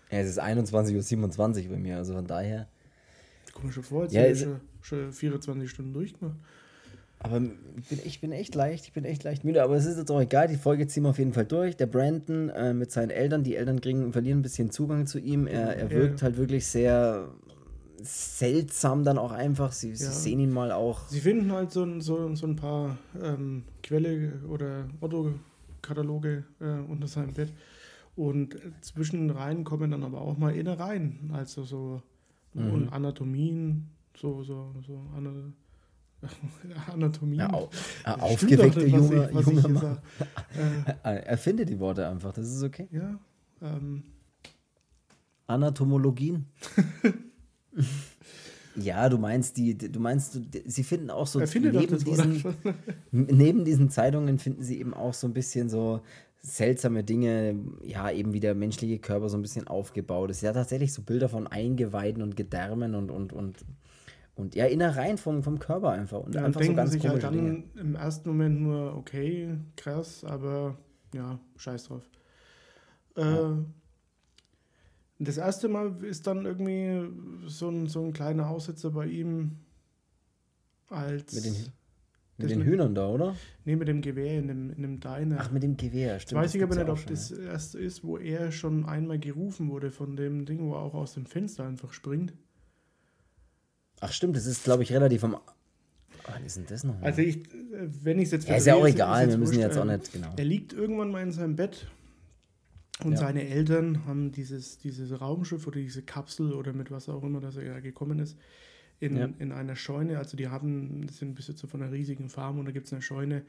Ja, es ist 21.27 Uhr bei mir, also von daher. Komm schon vor, jetzt ja, habe ich schon, schon 24 Stunden durchgemacht. Aber ich bin, ich bin echt leicht, ich bin echt leicht müde, aber es ist jetzt auch egal, die Folge ziehen wir auf jeden Fall durch. Der Brandon äh, mit seinen Eltern, die Eltern kriegen, verlieren ein bisschen Zugang zu ihm. Er, er wirkt ja. halt wirklich sehr seltsam dann auch einfach. Sie, ja. sie sehen ihn mal auch. Sie finden halt so, so, so ein paar ähm, Quelle- oder Otto-Kataloge äh, unter seinem Bett. Und zwischen rein kommen dann aber auch mal Innereien, also so mhm. und Anatomien, so, so, so Anatomie. Ja, au, äh, aufgeweckte junge, ich, junge Mann. Äh, Erfinde die Worte einfach, das ist okay. Ja. Ähm. Anatomologien. ja, du meinst die, du meinst, sie finden auch so neben diesen, neben diesen Zeitungen finden sie eben auch so ein bisschen so seltsame Dinge, ja, eben wie der menschliche Körper so ein bisschen aufgebaut ist. Ja, tatsächlich so Bilder von Eingeweiden und Gedärmen und, und, und und ja, Innereien vom, vom Körper einfach. Und ja, einfach so ganz sich halt dann Dinge. im ersten Moment nur, okay, krass, aber ja, scheiß drauf. Ja. Äh, das erste Mal ist dann irgendwie so ein, so ein kleiner Aussetzer bei ihm als. Mit den, mit den Hühnern da, oder? Nee, mit dem Gewehr in dem, in dem Diner. Ach, mit dem Gewehr, stimmt. Ich weiß ich aber nicht, ob schon, das ja. erste ist, wo er schon einmal gerufen wurde von dem Ding, wo er auch aus dem Fenster einfach springt. Ach stimmt, das ist, glaube ich, relativ am. Wann ist denn das noch? Also ich, wenn ich es jetzt ja, ist ja auch egal, wir müssen jetzt auch nicht, genau. Er liegt irgendwann mal in seinem Bett und ja. seine Eltern haben dieses, dieses Raumschiff oder diese Kapsel oder mit was auch immer, dass er ja gekommen ist, in, ja. in einer Scheune. Also die haben, das sind Besitzer von einer riesigen Farm und da gibt es eine Scheune,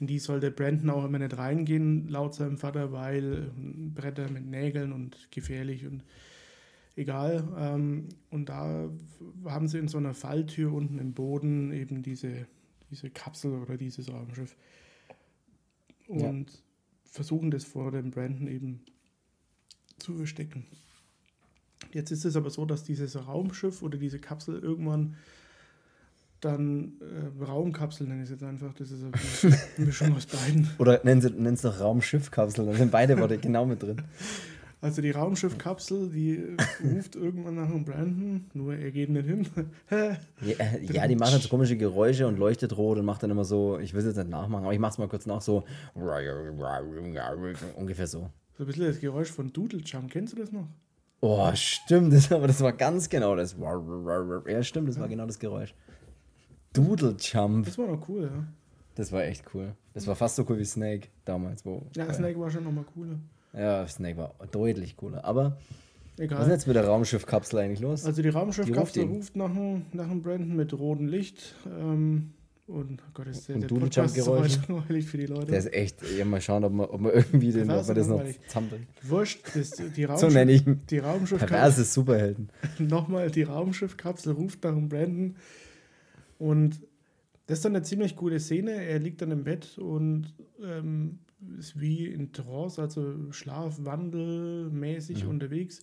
in die sollte Brandon auch immer nicht reingehen, laut seinem Vater, weil Bretter mit Nägeln und gefährlich und egal. Ähm, und da haben sie in so einer Falltür unten im Boden eben diese, diese Kapsel oder dieses Raumschiff. Und ja. versuchen das vor dem Brandon eben zu verstecken. Jetzt ist es aber so, dass dieses Raumschiff oder diese Kapsel irgendwann dann äh, Raumkapsel nenne ich es jetzt einfach. Das ist eine Mischung aus beiden. Oder nennen Sie es doch Raumschiffkapsel, da sind beide Worte genau mit drin. Also die Raumschiffkapsel, die ruft irgendwann nach dem Brandon, nur er geht nicht hin. ja, ja, die macht dann so komische Geräusche und leuchtet rot und macht dann immer so, ich will es jetzt nicht nachmachen, aber ich mach's mal kurz nach, so ungefähr so. So ein bisschen das Geräusch von Doodle Jump, kennst du das noch? Oh, stimmt, das, aber das war ganz genau das. Ja, stimmt, das war genau das Geräusch. Doodle Jump. Das war noch cool, ja. Das war echt cool. Das war fast so cool wie Snake damals. Wo, ja, Snake war schon nochmal cooler. Ja, Snake war deutlich cooler. Aber Egal. was ist jetzt mit der Raumschiffkapsel eigentlich los? Also die Raumschiffkapsel ruft, ruft nach, dem, nach Brandon mit rotem Licht. Ähm, und oh Gott, ist der, und der Podcast ist langweilig für die Leute. Der ist echt, ja, mal schauen, ob man, ob man irgendwie den, ob man das noch zusammenbringt. Wurscht, das, die, Raumschiff, so nenne ich ihn. die Raumschiffkapsel. Perverse Superhelden. Nochmal, die Raumschiffkapsel ruft nach dem Brandon. Und das ist dann eine ziemlich gute Szene. Er liegt dann im Bett und ähm, ist wie in Trance, also schlafwandelmäßig mhm. unterwegs.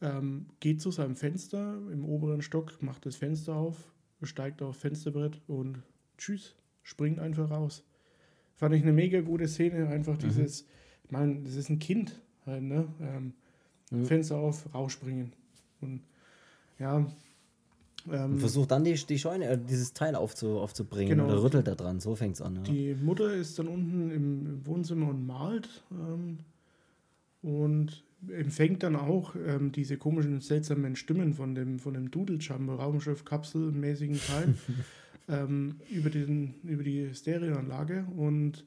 Ähm, geht zu seinem Fenster im oberen Stock, macht das Fenster auf, steigt auf Fensterbrett und tschüss, springt einfach raus. Fand ich eine mega gute Szene, einfach mhm. dieses, ich meine, das ist ein Kind halt, ne? Ähm, mhm. Fenster auf, rausspringen. Und ja, ähm, versucht dann die, die Scheune, äh, dieses Teil aufzu, aufzubringen genau, oder rüttelt da dran, so fängt es an. Ja. Die Mutter ist dann unten im Wohnzimmer und malt. Ähm, und empfängt dann auch ähm, diese komischen, seltsamen Stimmen von dem, von dem Doodle-Jumbo, Raumschiff-Kapsel-mäßigen Teil ähm, über, den, über die Stereoanlage und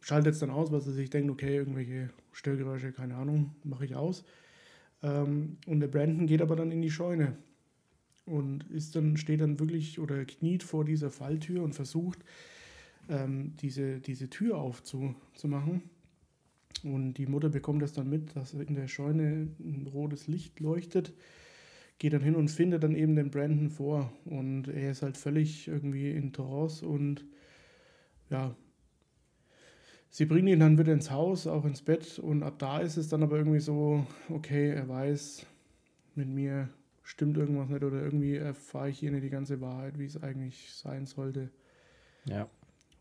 schaltet es dann aus, weil er sich denkt, okay, irgendwelche Störgeräusche, keine Ahnung, mache ich aus. Ähm, und der Brandon geht aber dann in die Scheune und ist dann, steht dann wirklich oder kniet vor dieser Falltür und versucht, ähm, diese, diese Tür aufzumachen. Und die Mutter bekommt das dann mit, dass in der Scheune ein rotes Licht leuchtet, geht dann hin und findet dann eben den Brandon vor. Und er ist halt völlig irgendwie in Trance und ja, sie bringen ihn dann wieder ins Haus, auch ins Bett. Und ab da ist es dann aber irgendwie so, okay, er weiß, mit mir stimmt irgendwas nicht oder irgendwie erfahre ich hier nicht die ganze Wahrheit, wie es eigentlich sein sollte. Ja.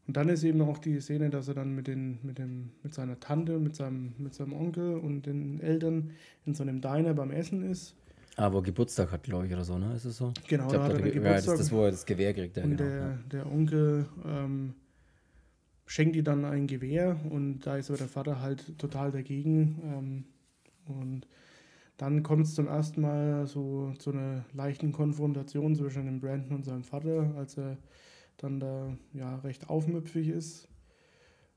Und dann ist eben auch die Szene, dass er dann mit, den, mit, dem, mit seiner Tante, mit seinem, mit seinem Onkel und den Eltern in so einem Diner beim Essen ist. Ah, wo Geburtstag hat, glaube ich, oder so, ne? Ist es so? Genau, ich glaub, da hat er der, den ja, das Geburtstag. ist das, wo er das Gewehr kriegt. Ja, und genau. der, ja. der Onkel ähm, schenkt ihr dann ein Gewehr und da ist aber der Vater halt total dagegen. Ähm, und dann kommt es zum ersten Mal so zu einer leichten Konfrontation zwischen dem Brandon und seinem Vater, als er dann da ja recht aufmüpfig ist.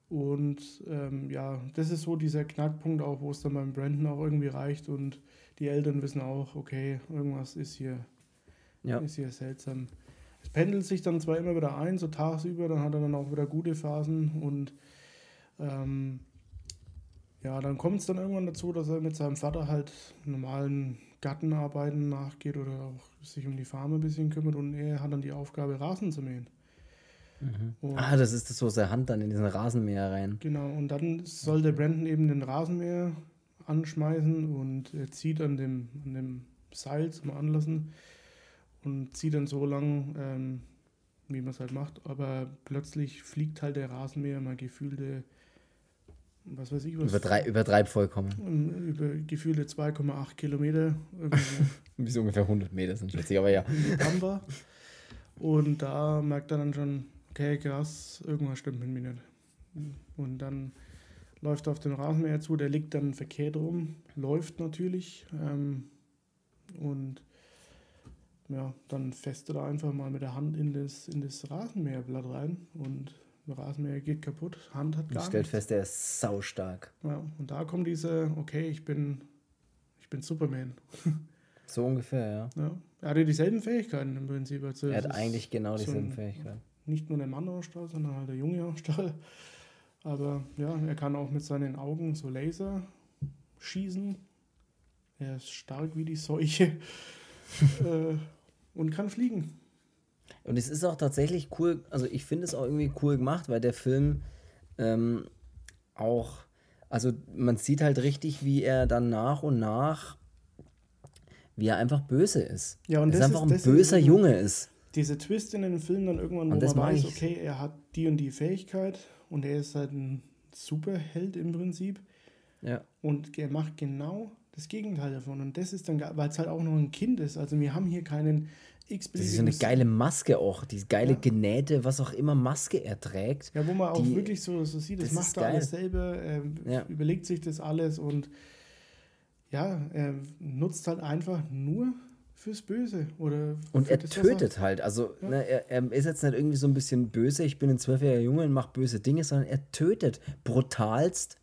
Und ähm, ja, das ist so dieser Knackpunkt auch, wo es dann beim Brandon auch irgendwie reicht und die Eltern wissen auch, okay, irgendwas ist hier, Ja. ist hier seltsam. Es pendelt sich dann zwar immer wieder ein, so tagsüber, dann hat er dann auch wieder gute Phasen und ähm, ja, dann kommt es dann irgendwann dazu, dass er mit seinem Vater halt normalen Gartenarbeiten nachgeht oder auch sich um die Farm ein bisschen kümmert und er hat dann die Aufgabe, Rasen zu mähen. Mhm. Ah, das ist das so, seine Hand dann in diesen Rasenmäher rein. Genau, und dann soll der Brandon eben den Rasenmäher anschmeißen und er zieht an dem, an dem Seil zum Anlassen und zieht dann so lang, ähm, wie man es halt macht, aber plötzlich fliegt halt der Rasenmäher mal gefühlte, was weiß ich was, Übertrei übertreib vollkommen. ähm, über gefühlte 2,8 Kilometer so ungefähr 100 Meter sind schätze ich, aber ja. Und da merkt er dann schon, okay, krass, irgendwas stimmt mit mir nicht. Und dann läuft er auf den Rasenmäher zu, der liegt dann verkehrt rum, läuft natürlich. Ähm, und ja, dann fässt er da einfach mal mit der Hand in das, in das Rasenmäherblatt rein und der Rasenmäher geht kaputt, Hand hat gar stellt nichts. fest, der ist saustark. Ja, und da kommt diese, okay, ich bin, ich bin Superman. So ungefähr, ja. Ja. Er hatte dieselben Fähigkeiten im Prinzip. Also Er hat eigentlich genau so dieselben ein- Fähigkeiten. Nicht nur der Mann aus Stahl, sondern halt der Junge aus Stahl. Aber ja, er kann auch mit seinen Augen so Laser schießen. Er ist stark wie die Seuche äh, und kann fliegen. Und es ist auch tatsächlich cool, also ich finde es auch irgendwie cool gemacht, weil der Film ähm, auch, also man sieht halt richtig, wie er dann nach und nach, wie er einfach böse ist. Ja, und das er einfach ist- ein ist böser immer- Junge ist. Dieser Twist in den Film dann irgendwann, wo Und das man weiß, ich. okay, er hat die und die Fähigkeit und er ist halt ein Superheld im Prinzip. Ja. Und er macht genau das Gegenteil davon. Und das ist dann, weil es halt auch noch ein Kind ist. Also wir haben hier keinen x Das ist so eine geile Maske auch, diese geile Ja. genähte, was auch immer Maske er trägt. Ja, wo man auch Die- wirklich so, so sieht, das, das macht er alles selber, er Ja. überlegt sich das alles und ja, er nutzt halt einfach nur fürs Böse. Oder Und er das, tötet halt. Also Ja. ne, er, er ist jetzt nicht irgendwie so ein bisschen böse, ich bin ein zwölfjähriger Junge und mache böse Dinge, sondern er tötet brutalst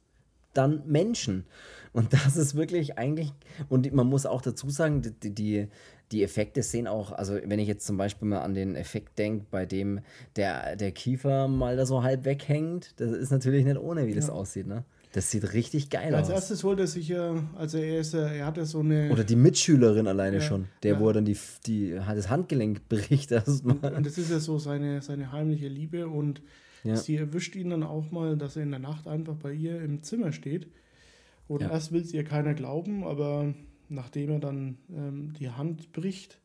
dann Menschen. Und das ist wirklich eigentlich, und man muss auch dazu sagen, die, die, die Effekte sehen auch, also wenn ich jetzt zum Beispiel mal an den Effekt denke, bei dem der, der Kiefer mal da so halb weghängt, das ist natürlich nicht ohne, wie das Ja. aussieht. Ne? Das sieht richtig geil Als aus. erstes holt er sich ja, also er ist, ja- er hatte so eine, Oder die Mitschülerin alleine Ja, schon, der, ja. wo er dann die, die, das Handgelenk bricht erstmal. und das ist ja so seine, seine heimliche Liebe und Ja. sie erwischt ihn dann auch mal, dass er in der Nacht einfach bei ihr im Zimmer steht. Und Ja. erst will es ihr keiner glauben, aber nachdem er dann ähm, die Hand bricht,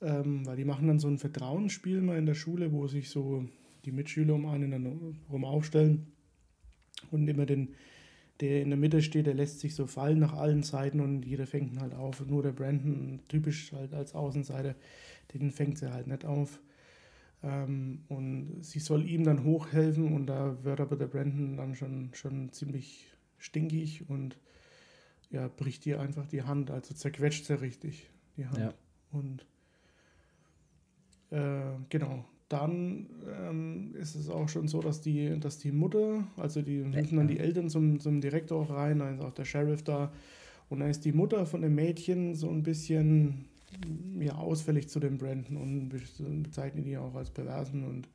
ähm, weil die machen dann so ein Vertrauensspiel mal in der Schule, wo sich so die Mitschüler um einen dann rum aufstellen und immer den, der in der Mitte steht, der lässt sich so fallen nach allen Seiten und jeder fängt ihn halt auf. Nur der Brandon, typisch halt als Außenseiter, den fängt sie halt nicht auf. Ähm, und sie soll ihm dann hochhelfen und da wird aber der Brandon dann schon, schon ziemlich stinkig und ja, bricht ihr einfach die Hand, also zerquetscht sie richtig, die Hand. Ja. Und äh, genau, dann ähm, ist es auch schon so, dass die, dass die Mutter, also die rufen dann die Eltern zum, zum Direktor rein, dann ist auch der Sheriff da. Und dann ist die Mutter von dem Mädchen so ein bisschen ja, ausfällig zu dem Brandon und be- bezeichnet ihn auch als perversen und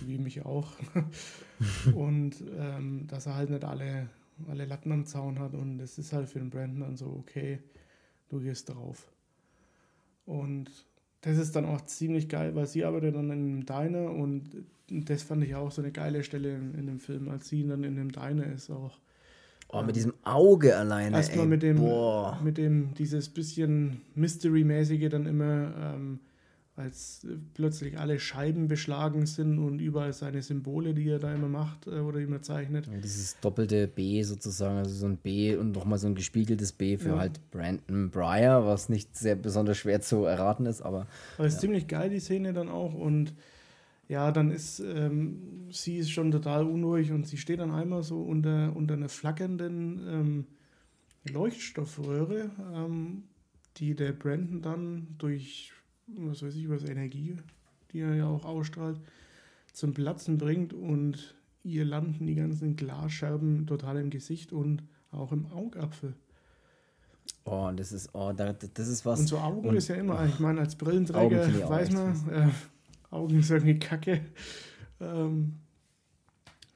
so wie mich auch. und ähm, dass er halt nicht alle, alle Latten am Zaun hat und es ist halt für den Brandon dann so, okay, du gehst drauf. Und das ist dann auch ziemlich geil, weil sie arbeitet dann in einem Diner und das fand ich auch so eine geile Stelle in, in dem Film, als sie dann in dem Diner ist auch. Oh, mit diesem Auge alleine. Erstmal mit dem, Boah. mit dem, dieses bisschen Mystery-mäßige dann immer, ähm, als äh, plötzlich alle Scheiben beschlagen sind und überall seine Symbole, die er da immer macht äh, oder immer zeichnet. Ja, dieses doppelte B sozusagen, also so ein B und nochmal so ein gespiegeltes B für Ja. halt Brandon Breyer, was nicht sehr besonders schwer zu erraten ist, aber Aber es ist ziemlich geil, die Szene dann auch. Und ja, dann ist ähm, sie ist schon total unruhig und sie steht dann einmal so unter, unter einer flackernden ähm, Leuchtstoffröhre, ähm, die der Brandon dann durch, was weiß ich, über das Energie, die er ja auch ausstrahlt, zum Platzen bringt und ihr landen die ganzen Glasscherben total im Gesicht und auch im Augapfel. oh, das ist, oh, da, das ist was. Und so Augen Und- ist ja immer, ich meine, als Brillenträger weiß man, äh, Augen ist irgendwie kacke. Ähm,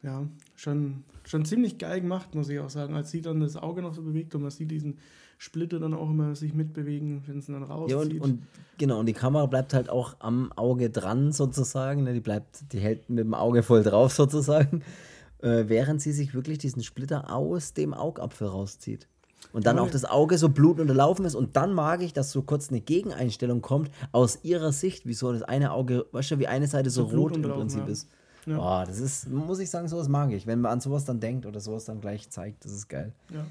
ja, schon, schon ziemlich geil gemacht, muss ich auch sagen. Als sie dann das Auge noch so bewegt und man sieht diesen Splitter dann auch immer sich mitbewegen, wenn es dann rauszieht. Ja, und, und genau, und die Kamera bleibt halt auch am Auge dran sozusagen. Ne? Die bleibt, die hält mit dem Auge voll drauf sozusagen, äh, während sie sich wirklich diesen Splitter aus dem Augapfel rauszieht. Und dann Ja, auch das Auge so blutunterlaufen ist. Und dann mag ich, dass so kurz eine Gegeneinstellung kommt aus ihrer Sicht, wie so das eine Auge, weißt du, wie eine Seite so So rot im Prinzip ja. ist. Ja. Boah, das ist, muss ich sagen, sowas mag ich. Wenn man an sowas dann denkt oder sowas dann gleich zeigt, das ist geil. Ja.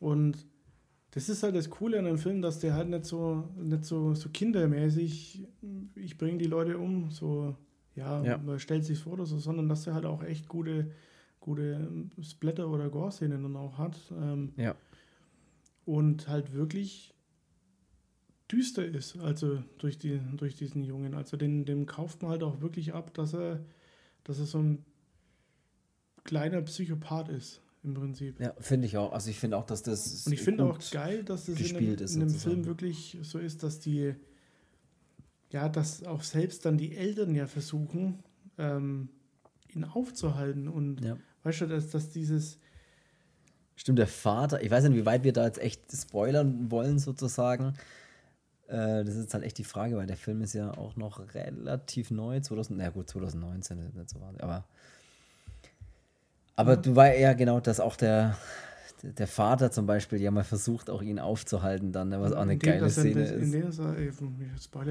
Und das ist halt das Coole an dem Film, dass der halt nicht so, nicht so, so kindermäßig, ich bringe die Leute um, so, ja, Ja. man stellt sich vor oder so, sondern dass der halt auch echt gute, gute Splatter- oder Gore-Szenen dann auch hat. Ähm, Ja. und halt wirklich düster ist, also durch, die, durch diesen Jungen. Also den, dem kauft man halt auch wirklich ab, dass er, dass er so ein kleiner Psychopath ist, im Prinzip. Ja, finde ich auch. Also ich finde auch, dass das. Und ich finde auch geil, dass das in ist in sozusagen. Film wirklich so ist, dass die, ja, dass auch selbst dann die Eltern ja versuchen, ähm, ihn aufzuhalten. Und Ja. weißt du, dass, dass dieses, Stimmt, der Vater, ich weiß nicht, wie weit wir da jetzt echt spoilern wollen, sozusagen. Äh, das ist halt echt die Frage, weil der Film ist ja auch noch relativ neu, 2000, na gut, 2019 ist nicht so wahnsinnig, aber. Aber du war ja genau, dass auch der, der Vater zum Beispiel ja mal versucht, auch ihn aufzuhalten, dann, was auch eine in dem, geile Szene in ist. dem er,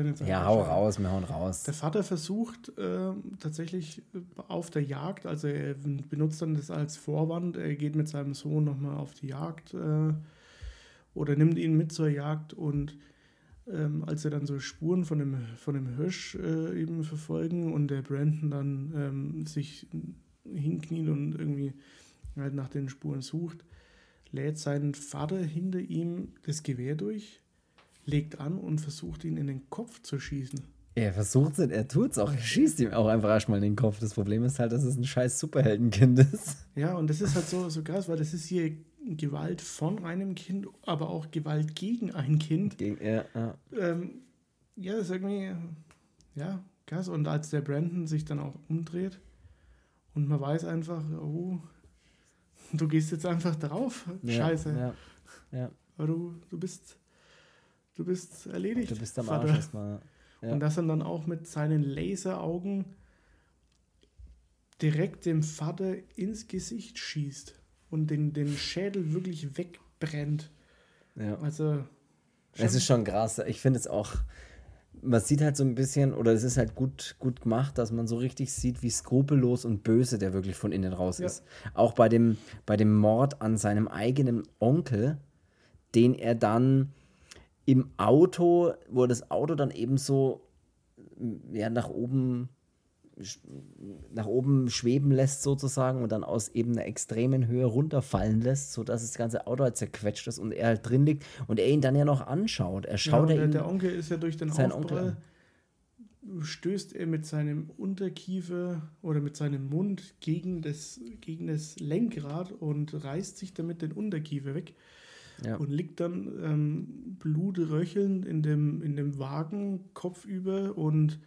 jetzt Ja, hau raus, wir hauen raus. Der Vater versucht ähm, tatsächlich äh, auf der Jagd, also er benutzt dann das als Vorwand, er geht mit seinem Sohn nochmal auf die Jagd äh, oder nimmt ihn mit zur Jagd und ähm, als er dann so Spuren von dem, von dem Hirsch äh, eben verfolgen und der Brandon dann ähm, sich hinkniet und irgendwie halt nach den Spuren sucht, lädt sein Vater hinter ihm das Gewehr durch, legt an und versucht ihn in den Kopf zu schießen. Er versucht es, er tut es auch, er schießt ihm auch einfach erstmal in den Kopf. Das Problem ist halt, dass es ein scheiß Superheldenkind ist. Ja, und das ist halt so, so krass, weil das ist hier Gewalt von einem Kind, aber auch Gewalt gegen ein Kind. Gegen, ja, ja. Ähm, ja, das ist irgendwie, ja, krass. Und als der Brandon sich dann auch umdreht und man weiß einfach, oh, du gehst jetzt einfach drauf. Ja, Scheiße. Ja, ja. Du, du bist, du bist erledigt. Du bist am Vater. Arsch erstmal. Ja. Und dass er dann auch mit seinen Laseraugen direkt dem Vater ins Gesicht schießt und den, den Schädel wirklich wegbrennt. Ja. Also. Es ist schon krass. Ich finde es auch, man sieht halt so ein bisschen, oder es ist halt gut, gut gemacht, dass man so richtig sieht, wie skrupellos und böse der wirklich von innen raus Ja. ist. Auch bei dem, bei dem Mord an seinem eigenen Onkel, den er dann im Auto, wo er das Auto dann eben so ja, nach oben nach oben schweben lässt sozusagen und dann aus eben einer extremen Höhe runterfallen lässt, sodass das ganze Auto halt zerquetscht ist und er halt drin liegt und er ihn dann ja noch anschaut. Er schaut ja, er der, ihn, der Onkel ist ja durch den Aufprall, stößt er mit seinem Unterkiefer oder mit seinem Mund gegen das, gegen das Lenkrad und reißt sich damit den Unterkiefer weg Ja. und liegt dann ähm, blutröchelnd in dem, in dem Wagen kopfüber und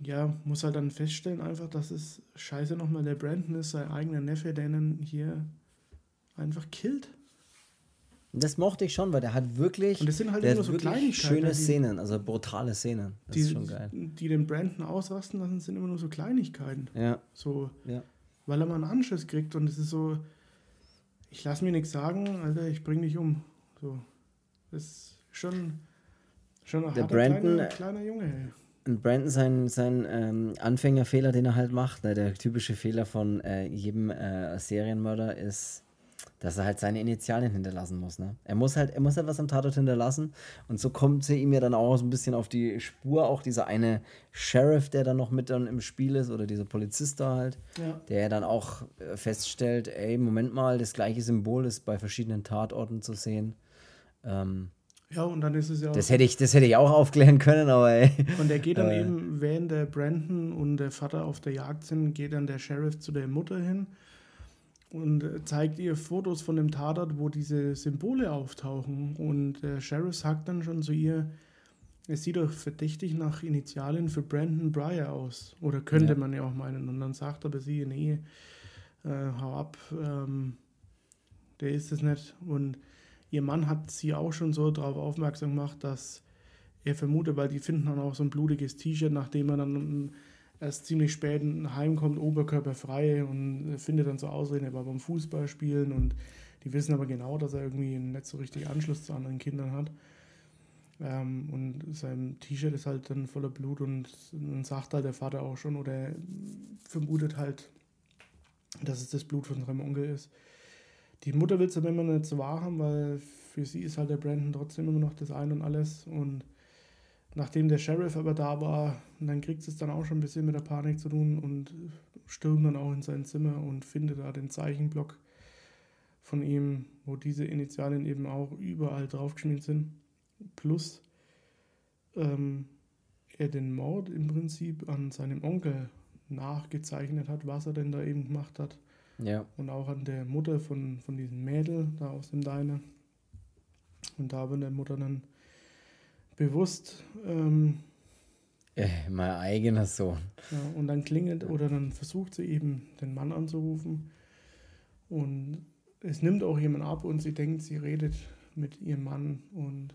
ja, muss halt dann feststellen einfach, dass es scheiße nochmal der Brandon ist, sein eigener Neffe, der ihn hier einfach killt. Das mochte ich schon, weil der hat wirklich, Und das sind halt der immer hat so wirklich schöne die- Szenen, also brutale Szenen. Das die, ist schon geil. die den Brandon ausrasten lassen, sind immer nur so Kleinigkeiten. Ja, So, ja. weil er mal einen Anschiss kriegt und es ist so, ich lass mir nichts sagen, Alter, ich bring dich um. So, das ist schon, schon ein Der harter Brandon, kleiner, kleiner Junge. ey. Und Brandon, sein, sein ähm, Anfängerfehler, den er halt macht, ne, der typische Fehler von äh, jedem äh, Serienmörder ist, dass er halt seine Initialien hinterlassen muss. Ne? Er muss halt, er muss halt was am Tatort hinterlassen. Und so kommt sie ihm ja dann auch so ein bisschen auf die Spur. Auch dieser eine Sheriff, der dann noch mit dann im Spiel ist, oder dieser Polizist da halt, Ja. der ja dann auch äh, feststellt, ey, Moment mal, das gleiche Symbol ist bei verschiedenen Tatorten zu sehen. Ähm, ja, und dann ist es ja auch. das, hätte ich, das hätte ich auch aufklären können, aber ey. Und der geht dann Äh. eben, während der Brandon und der Vater auf der Jagd sind, geht dann der Sheriff zu der Mutter hin und äh, zeigt ihr Fotos von dem Tatort, wo diese Symbole auftauchen. Und der Sheriff sagt dann schon zu ihr, es sieht doch verdächtig nach Initialien für Brandon Breyer aus. Oder könnte Ja. man ja auch meinen. Und dann sagt aber sie, nee, äh, hau ab, ähm, der ist es nicht. Und ihr Mann hat sie auch schon so darauf aufmerksam gemacht, dass er vermutet, weil die finden dann auch so ein blutiges T-Shirt, nachdem er dann erst ziemlich spät heimkommt, oberkörperfrei und findet dann so Ausreden, er war beim Fußballspielen und die wissen aber genau, dass er irgendwie nicht so richtig Anschluss zu anderen Kindern hat. Ähm, und sein T-Shirt ist halt dann voller Blut und dann sagt halt der Vater auch schon oder er vermutet halt, dass es das Blut von seinem Onkel ist. Die Mutter will es aber immer nicht so wahrhaben, weil für sie ist halt der Brandon trotzdem immer noch das Ein und Alles. Und nachdem der Sheriff aber da war, dann kriegt es dann auch schon ein bisschen mit der Panik zu tun und stürmt dann auch in sein Zimmer und findet da den Zeichenblock von ihm, wo diese Initialien eben auch überall draufgeschmiert sind. Plus ähm, er den Mord im Prinzip an seinem Onkel nachgezeichnet hat, was er denn da eben gemacht hat. Ja. Und auch an der Mutter von, von diesem Mädel da aus dem Diner. Und da wird der Mutter dann bewusst, ähm, Äh, mein eigener Sohn. ja, und dann klingelt oder dann versucht sie eben den Mann anzurufen. Und es nimmt auch jemand ab und sie denkt, sie redet mit ihrem Mann und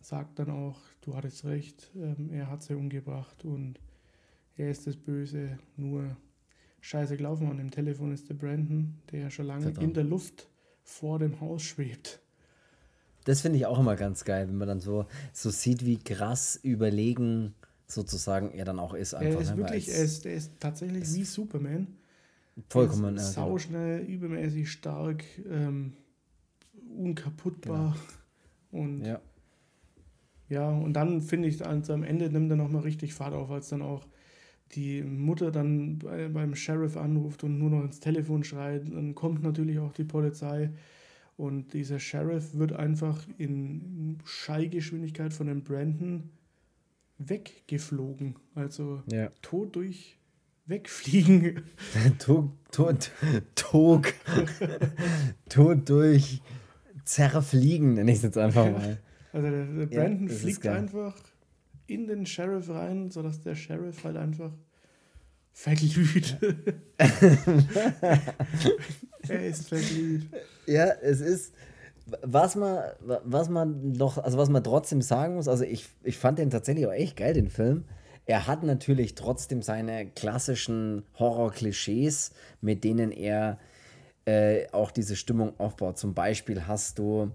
sagt dann auch, du hattest recht, ähm, er hat sie umgebracht und er ist das Böse, nur scheiße gelaufen. Und im Telefon ist der Brandon, der ja schon lange Verdammt. in der Luft vor dem Haus schwebt. Das finde ich auch immer ganz geil, wenn man dann so, so sieht, wie krass überlegen sozusagen er dann auch ist. Einfach, Er ist ne? Wirklich, er ist, er ist tatsächlich wie Superman. vollkommen. Er ist ja, genau. sauschnell, übermäßig stark, ähm, unkaputtbar. Und Ja. ja, und dann finde ich, also am Ende nimmt er nochmal richtig Fahrt auf, als dann auch die Mutter dann bei, beim Sheriff anruft und nur noch ins Telefon schreit. Dann kommt natürlich auch die Polizei. Und dieser Sheriff wird einfach in Schallgeschwindigkeit von dem Brandon weggeflogen. Also ja. tot durch wegfliegen. Tog, tot, Tog, tot durch zerfliegen, nenne ich es jetzt einfach mal. Also der, der Ja, Brandon ist fliegt einfach in den Sheriff rein, sodass der Sheriff halt einfach verglüht. er ist verglüht. Ja, es ist, was man, was man noch, also was man trotzdem sagen muss, also ich, ich fand den tatsächlich auch echt geil, den Film. Er hat natürlich trotzdem seine klassischen Horror-Klischees, mit denen er äh, auch diese Stimmung aufbaut. Zum Beispiel hast du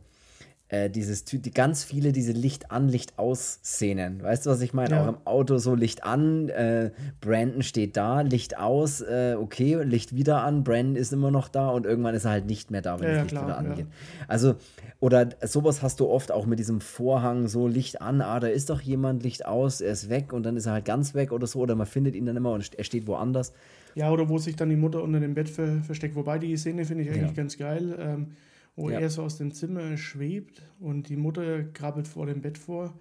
äh, dieses, die ganz viele diese Licht an, Licht aus Szenen. Weißt du, was ich meine? Ja. Auch im Auto so Licht an, äh, Brandon steht da, Licht aus, äh, okay, Licht wieder an, Brandon ist immer noch da und irgendwann ist er halt nicht mehr da, wenn Ja, das ja, Licht klar, wieder ja. angeht. Also, oder sowas hast du oft auch mit diesem Vorhang, so Licht an, ah, da ist doch jemand, Licht aus, er ist weg und dann ist er halt ganz weg oder so, oder man findet ihn dann immer und er steht woanders. Ja, oder wo sich dann die Mutter unter dem Bett ver versteckt. Wobei die Szene finde ich eigentlich Ja. ganz geil, ähm, wo Ja. er so aus dem Zimmer schwebt und die Mutter krabbelt vor dem Bett vor.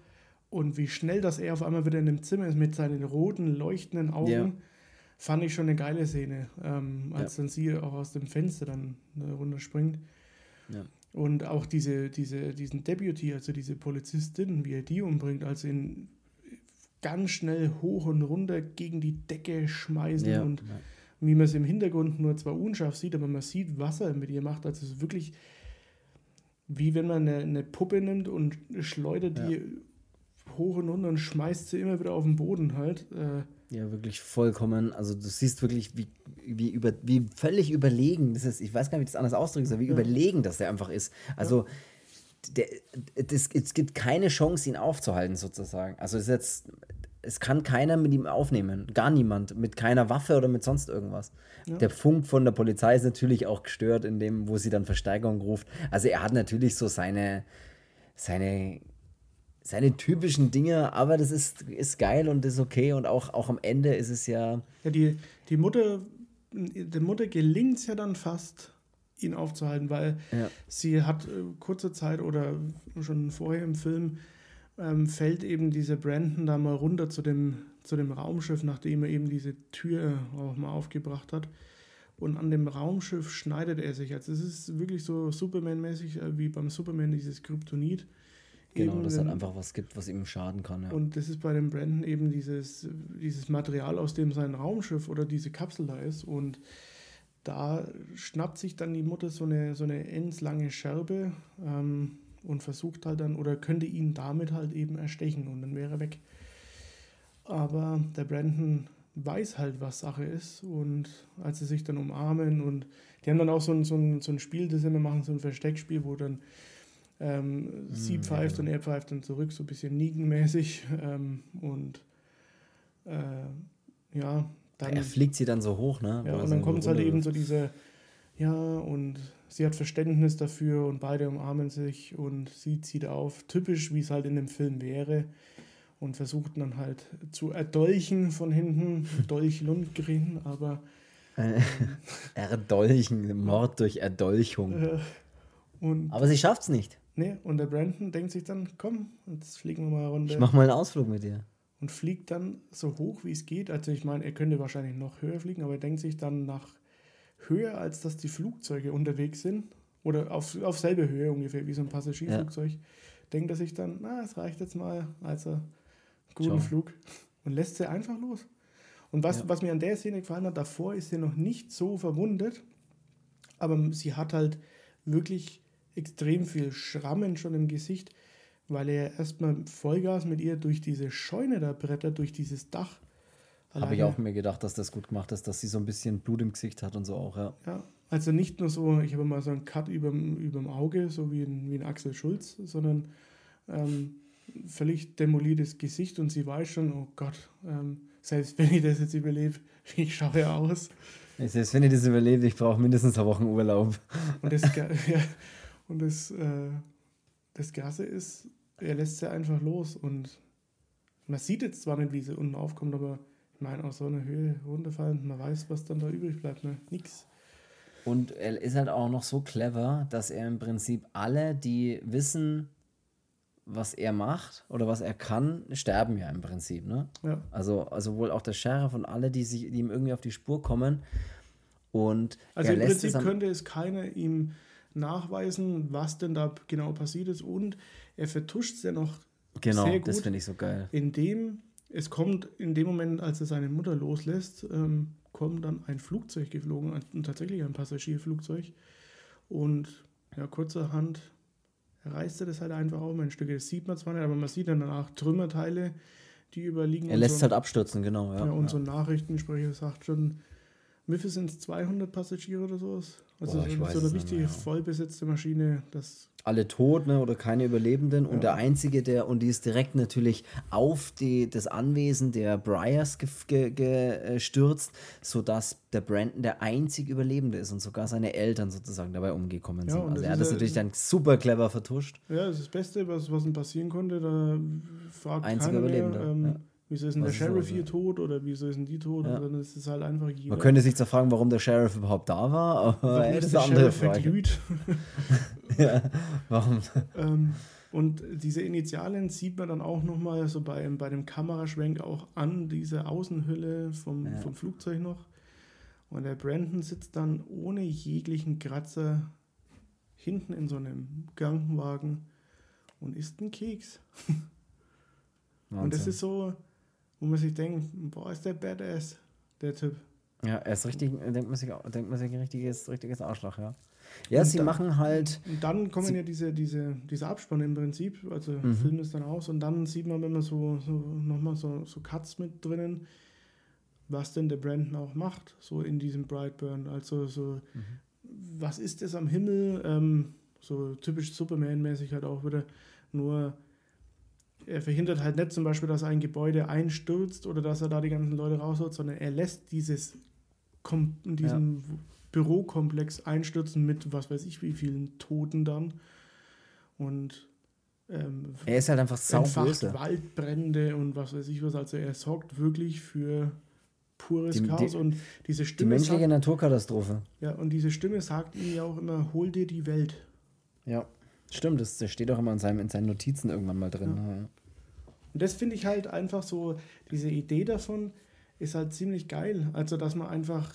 Und wie schnell, dass er auf einmal wieder in dem Zimmer ist mit seinen roten, leuchtenden Augen, Ja. fand ich schon eine geile Szene, ähm, als Ja. dann sie auch aus dem Fenster dann äh, runterspringt. Ja. Und auch diese, diese, diesen Deputy, also diese Polizistin, wie er die umbringt, also ihn ganz schnell hoch und runter gegen die Decke schmeißen Ja. und wie man es im Hintergrund nur zwar unscharf sieht, aber man sieht, was er mit ihr macht. Also es ist wirklich wie wenn man eine, eine Puppe nimmt und schleudert die hoch und runter und schmeißt sie immer wieder auf den Boden halt. Äh, Ja, wirklich vollkommen. Also du siehst wirklich, wie, wie, über, wie völlig überlegen das ist. Ich weiß gar nicht, wie ich das anders ausdrücken soll, wie überlegen das der einfach ist. Also der, das, es gibt keine Chance, ihn aufzuhalten, sozusagen. Also es ist jetzt, es kann keiner mit ihm aufnehmen. Gar niemand. Mit keiner Waffe oder mit sonst irgendwas. Ja. Der Funk von der Polizei ist natürlich auch gestört, in dem, wo sie dann Versteigerung ruft. Also er hat natürlich so seine, seine seine typischen Dinge, aber das ist, ist geil und ist okay und auch, auch am Ende ist es ja, ja, die, die Mutter, der Mutter gelingt es ja dann fast, ihn aufzuhalten, weil Ja. sie hat äh, kurze Zeit oder schon vorher im Film ähm, fällt eben dieser Brandon da mal runter zu dem, zu dem Raumschiff, nachdem er eben diese Tür auch mal aufgebracht hat. Und an dem Raumschiff schneidet er sich. Also es ist wirklich so Superman-mäßig, äh, wie beim Superman dieses Kryptonit. genau, Eben, dass es wenn- halt einfach was gibt, was ihm schaden kann. Ja. Und das ist bei dem Brandon eben dieses, dieses Material, aus dem sein Raumschiff oder diese Kapsel da ist. Und da schnappt sich dann die Mutter so eine, so eine endslange Scherbe ähm, und versucht halt dann, oder könnte ihn damit halt eben erstechen und dann wäre er weg. Aber der Brandon weiß halt, was Sache ist und als sie sich dann umarmen und die haben dann auch so ein, so ein, so ein Spiel, das sie immer machen, so ein Versteckspiel, wo dann ähm, sie ja, pfeift und er pfeift dann zurück, so ein bisschen Negan-mäßig ähm, und äh, ja, dann, er fliegt sie dann so hoch, ne? ja, und so dann kommt es halt eben so diese, ja, und sie hat Verständnis dafür und beide umarmen sich und sie zieht auf, typisch wie es halt in dem Film wäre und versucht dann halt zu erdolchen von hinten, Dolch Lundgren, aber Erdolchen, Mord durch Erdolchung. äh, und Aber sie schafft's nicht. ne, und der Brandon denkt sich dann, komm, jetzt fliegen wir mal runter. Ich mach mal einen Ausflug mit dir. und fliegt dann so hoch, wie es geht. Also ich meine, er könnte wahrscheinlich noch höher fliegen, aber er denkt sich dann nach höher, als dass die Flugzeuge unterwegs sind, oder auf, auf selbe Höhe ungefähr, wie so ein Passagierflugzeug, denkt er sich dann, na, es reicht jetzt mal, also guten Ciao. Flug und lässt sie einfach los. Und was, Ja. was mir an der Szene gefallen hat, davor ist sie noch nicht so verwundet, aber sie hat halt wirklich extrem viel Schrammen schon im Gesicht, weil er erstmal Vollgas mit ihr durch diese Scheune da brettert, durch dieses Dach. Habe ich auch mir gedacht, dass das gut gemacht ist, dass sie so ein bisschen Blut im Gesicht hat und so auch, ja. Ja, also nicht nur so, ich habe mal so einen Cut überm, überm Auge, so wie ein, wie ein Axel Schulz, sondern ähm, völlig demoliertes Gesicht und sie weiß schon, oh Gott, ähm, selbst wenn ich das jetzt überlebe, wie schaue ich aus? Selbst wenn ihr das überlebt, ich brauche mindestens eine Woche Urlaub. Und das, ja, und das, äh, das Gasse ist, er lässt sie einfach los und man sieht jetzt zwar nicht, wie sie unten aufkommt, aber ich meine, aus so einer Höhe runterfallen, man weiß, was dann da übrig bleibt, ne? Nix. Und er ist halt auch noch so clever, dass er im Prinzip alle, die wissen, was er macht oder was er kann, sterben ja im Prinzip, ne? Ja. Also, also wohl auch der Sheriff und alle, die, sich, die ihm irgendwie auf die Spur kommen. Und Also im Prinzip es könnte es keiner ihm nachweisen, was denn da genau passiert ist und er vertuscht es ja noch Genau, sehr das gut, finde ich so geil. indem es kommt, in dem Moment, als er seine Mutter loslässt, ähm, kommt dann ein Flugzeug geflogen, ein, tatsächlich ein Passagierflugzeug und ja, kurzerhand reißt er das halt einfach auch mal ein Stück. Das sieht man zwar nicht, aber man sieht dann danach Trümmerteile, die überliegen. Er lässt so. es halt abstürzen, genau. Ja, Ja, und ja. so ein Nachrichtensprecher sagt schon, viel sind es? 200 Passagiere oder sowas? Also Boah, so, so eine mehr, ja. vollbesetzte Maschine, das alle tot ne, oder keine Überlebenden und Ja. der einzige der und die ist direkt natürlich auf die, das Anwesen der Bryars gestürzt, ge, ge, äh, sodass der Brandon der einzig Überlebende ist und sogar seine Eltern sozusagen dabei umgekommen Ja, sind. und Also er hat das ja- natürlich dann super clever vertuscht. Ja, das ist das Beste, was, was ihm passieren konnte. Da fragt Einziger Überlebender, ähm, ja. Wieso ist denn der ist Sheriff hier tot oder wieso ist denn die tot? Ja. Und dann ist es halt einfach jeder. Man könnte sich zwar fragen, warum der Sheriff überhaupt da war, aber Warum ey, das ist ist der eine andere Sheriff Frage. verglüht? Ja, warum? ähm, und diese Initialen sieht man dann auch nochmal so bei, bei dem Kameraschwenk auch an dieser Außenhülle vom, Ja. vom Flugzeug noch. Und der Brandon sitzt dann ohne jeglichen Kratzer hinten in so einem Krankenwagen und isst einen Keks. Und das Wahnsinn. ist so, wo man sich denkt, boah, ist der Badass, der Typ. Ja, er ist richtig, denkt man sich, denkt man sich ein richtiges, richtiges Arschloch, ja. Ja, Und sie dann- machen halt. Und dann kommen ja diese, diese, diese Abspann im Prinzip, also Mhm. Film ist dann aus und dann sieht man, wenn man so, so nochmal so, so Cuts mit drinnen, was denn der Brandon auch macht, so in diesem Brightburn. Also so, Mhm. was ist das am Himmel? Ähm, so typisch Superman-mäßig halt auch wieder. Nur er verhindert halt nicht zum Beispiel, dass ein Gebäude einstürzt oder dass er da die ganzen Leute rausholt, sondern er lässt dieses Kom diesen Bürokomplex einstürzen mit was weiß ich wie vielen Toten dann. Und ähm, Er ist halt einfach sauböse. Waldbrände und was weiß ich was. Also er sorgt wirklich für pures Die- die- Chaos und diese Die Stimme menschliche sagt, Naturkatastrophe. ja, und diese Stimme sagt ihm ja auch immer, hol dir die Welt. Ja. Stimmt, das, das steht auch immer in, seinem, in seinen Notizen irgendwann mal drin. Ja. Ja. Und das finde ich halt einfach so, diese Idee davon ist halt ziemlich geil. Also, dass man einfach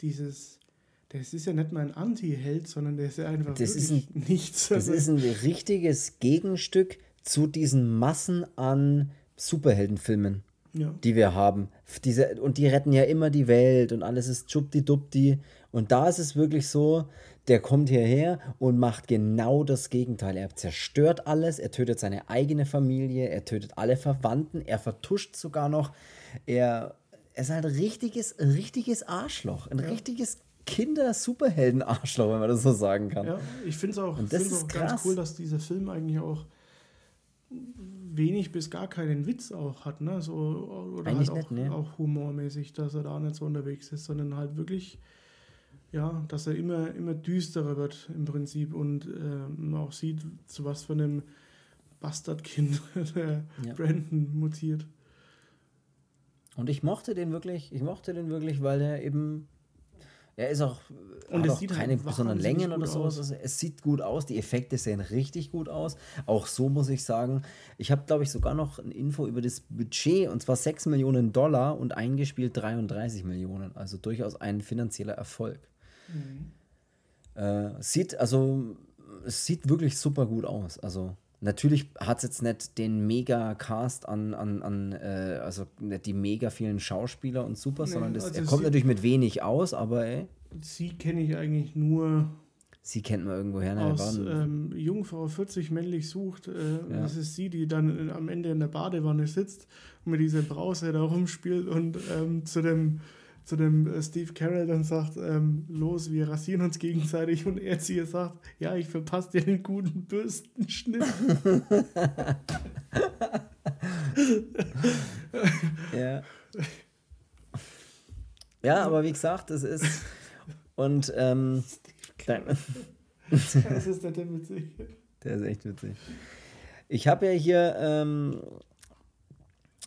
dieses, das ist ja nicht mal ein Anti-Held, sondern der ist ja einfach Das ist wirklich nichts. Das Also, ist ein richtiges Gegenstück zu diesen Massen an Superheldenfilmen, ja. die wir haben. Diese, und die retten ja immer die Welt und alles ist schubdi-dubdi. Und da ist es wirklich so, der kommt hierher und macht genau das Gegenteil. Er zerstört alles, er tötet seine eigene Familie, er tötet alle Verwandten, er vertuscht sogar noch. Er, er ist halt ein richtiges, richtiges Arschloch. Ein richtiges Kinder-Superhelden-Arschloch, wenn man das so sagen kann. Ja, ich finde es auch, Und das ist auch krass. ganz cool, dass dieser Film eigentlich auch wenig bis gar keinen Witz auch hat, ne? So, oder Eigentlich halt auch, nicht, ne? auch humormäßig, dass er da nicht so unterwegs ist, sondern halt wirklich, ja, dass er immer, immer düsterer wird im Prinzip und ähm, man auch sieht, zu was für einem Bastardkind der Ja. Brandon mutiert. Und ich mochte den wirklich, ich mochte den wirklich, weil er eben, er ist auch, Und es sieht keine halt besonderen Längen oder sowas. Also es sieht gut aus, die Effekte sehen richtig gut aus. Auch so muss ich sagen, ich habe, glaube ich, sogar noch ein Info über das Budget, und zwar 6 Millionen Dollar und eingespielt 33 Millionen. Also durchaus ein finanzieller Erfolg. Äh, sieht, also, es sieht wirklich super gut aus. Also, natürlich hat es jetzt nicht den Mega-Cast an, an, an äh, also nicht die mega vielen Schauspieler und super, Nee, sondern das, also er kommt natürlich mit wenig aus, aber ey, Sie kenne ich eigentlich nur sie kennt man irgendwoher. Ne? aus ähm, Jungfrau 40 männlich sucht. Äh, Ja. Das ist sie, die dann äh, am Ende in der Badewanne sitzt und mit dieser Brause da rumspielt und ähm, zu dem, zu dem äh, Steve Carell dann sagt, ähm, los, wir rasieren uns gegenseitig und er zu ihr sagt, ja, ich verpasse dir den guten Bürstenschnitt. Ja. ja, aber wie gesagt, das ist. Und ähm, das ist der witzig. Der ist echt witzig. Ich habe ja hier, ähm,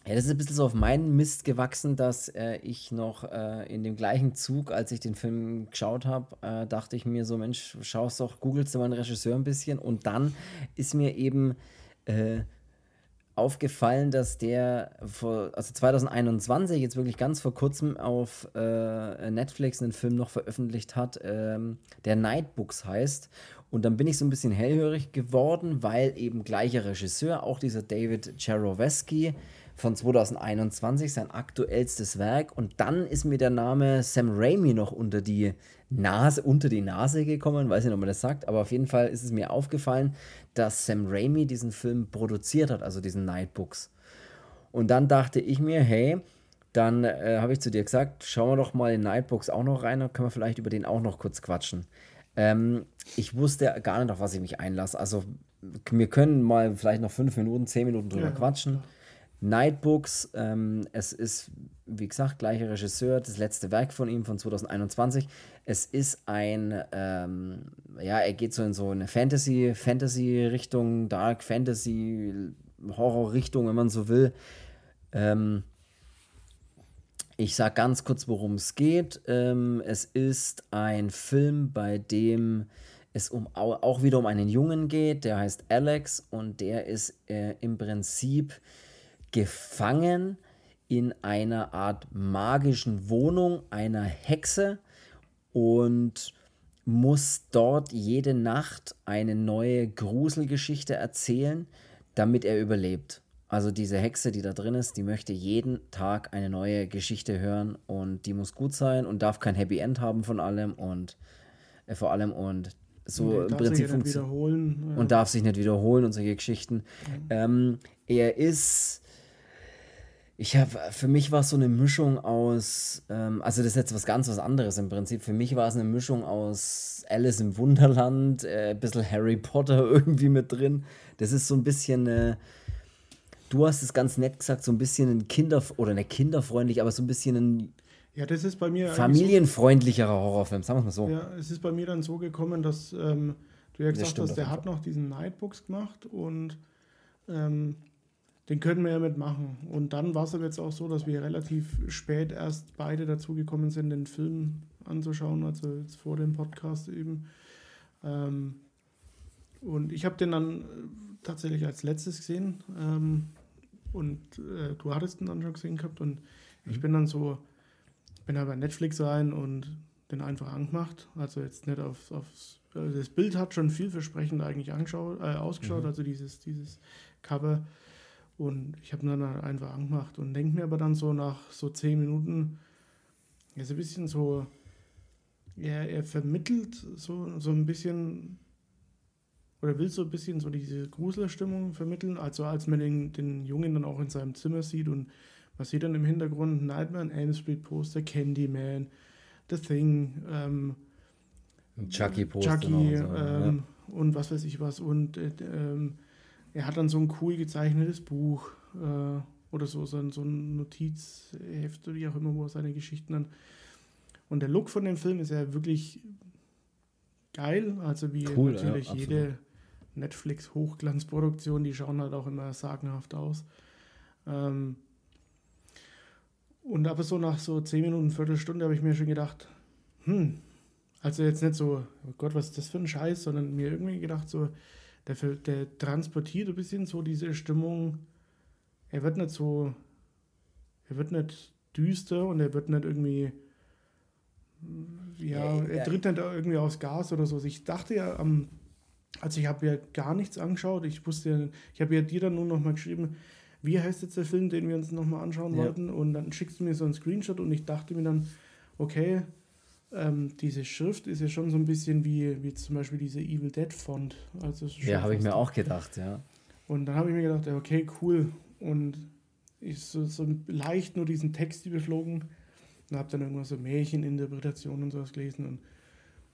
ja, das ist ein bisschen so auf meinen Mist gewachsen, dass äh, ich noch äh, in dem gleichen Zug, als ich den Film geschaut habe, äh, dachte ich mir so, Mensch, schaust doch, googelst du mal einen Regisseur ein bisschen und dann ist mir eben äh, aufgefallen, dass der vor, also 2021, jetzt wirklich ganz vor kurzem auf äh, Netflix einen Film noch veröffentlicht hat, ähm, der Nightbooks heißt. Und dann bin ich so ein bisschen hellhörig geworden, weil eben gleicher Regisseur, auch dieser David Charoweski von 2021, sein aktuellstes Werk. Und dann ist mir der Name Sam Raimi noch unter die Nase, unter die Nase gekommen, weiß nicht, ob man das sagt, aber auf jeden Fall ist es mir aufgefallen, dass Sam Raimi diesen Film produziert hat, also diesen Nightbooks. Und dann dachte ich mir, hey, dann äh, habe ich zu dir gesagt, schauen wir doch mal in Nightbox auch noch rein, dann können wir vielleicht über den auch noch kurz quatschen. Ähm, ich wusste gar nicht, auf was ich mich einlasse. Also wir können mal vielleicht noch fünf Minuten, zehn Minuten drüber ja, quatschen. Ja. Nightbooks, ähm, es ist, wie gesagt, gleicher Regisseur, das letzte Werk von ihm von 2021. Es ist ein, ähm, ja, er geht so in so eine Fantasy, Fantasy-Richtung, Dark Fantasy, Horror-Richtung, wenn man so will. Ähm, ich sage ganz kurz, worum es geht. Ähm, es ist ein Film, bei dem es um, auch wieder um einen Jungen geht, der heißt Alex und der ist äh, im Prinzip gefangen in einer Art magischen Wohnung einer Hexe und muss dort jede Nacht eine neue Gruselgeschichte erzählen, damit er überlebt. Also diese Hexe, die da drin ist, die möchte jeden Tag eine neue Geschichte hören und die muss gut sein und darf kein Happy End haben von allem und äh, vor allem und so im Prinzip funktioniert ja. und darf sich nicht wiederholen und solche Geschichten. Ja. Ähm, er ist ich habe, für mich war es so eine Mischung aus, ähm, also das ist jetzt was ganz was anderes im Prinzip. Für mich war es eine Mischung aus Alice im Wunderland, äh, ein bisschen Harry Potter irgendwie mit drin. Das ist so ein bisschen, äh, du hast es ganz nett gesagt, so ein bisschen ein Kinder- oder eine kinderfreundlich, aber so ein bisschen ein ja, das ist bei mir familienfreundlicherer Horrorfilm, sagen wir es mal so. Ja, es ist bei mir dann so gekommen, dass ähm, du ja gesagt hast, der hat noch diesen Nightbooks gemacht und ähm, den können wir ja mitmachen. Und dann war es aber jetzt auch so, dass wir relativ spät erst beide dazugekommen sind, den Film anzuschauen, also jetzt vor dem Podcast eben. Ähm, und ich habe den dann äh, tatsächlich als letztes gesehen. Ähm, und äh, du hattest ihn dann schon gesehen gehabt. Und mhm. ich bin dann so, bin da bei Netflix rein und den einfach angemacht. Also jetzt nicht aufs, aufs also das Bild hat schon vielversprechend eigentlich angeschaut, äh, ausgeschaut, mhm. also dieses, dieses Cover. Und ich habe dann einfach angemacht und denke mir aber dann so nach so zehn Minuten, er ist ein bisschen so, er, er vermittelt so, so ein bisschen oder will so ein bisschen so diese Gruselstimmung vermitteln. Also als man den, den Jungen dann auch in seinem Zimmer sieht und man sieht dann im Hintergrund Nightmare Elm Street Poster, Candyman, The Thing, ähm, Chucky Poster Chucky und, so, ähm, ja. und was weiß ich was und äh, ähm, er hat dann so ein cool gezeichnetes Buch äh, oder so, so ein, so ein Notizheft oder wie auch immer, wo er seine Geschichten dann. Und der Look von dem Film ist ja wirklich geil. Also wie cool, natürlich ja, jede Netflix-Hochglanzproduktion, die schauen halt auch immer sagenhaft aus. Ähm, und aber so nach so 10 Minuten, Viertelstunde habe ich mir schon gedacht, hm, also jetzt nicht so, oh Gott, was ist das für ein Scheiß, sondern mir irgendwie gedacht so, der, der transportiert ein bisschen so diese Stimmung. Er wird nicht so, er wird nicht düster und er wird nicht irgendwie, ja, er tritt nicht irgendwie aus Gas oder so. Also ich dachte ja am, also ich habe ja gar nichts angeschaut. Ich wusste ja, ich habe ja dir dann nur noch mal geschrieben, wie heißt jetzt der Film, den wir uns noch mal anschauen ja. wollten und dann schickst du mir so einen Screenshot und ich dachte mir dann, okay, ähm, diese Schrift ist ja schon so ein bisschen wie, wie zum Beispiel diese Evil Dead Font. Also ja, habe ich mir auch gedacht, ja. Und dann habe ich mir gedacht, okay, cool. Und ich so, so leicht nur diesen Text überflogen und habe dann irgendwas so Märcheninterpretationen und sowas gelesen und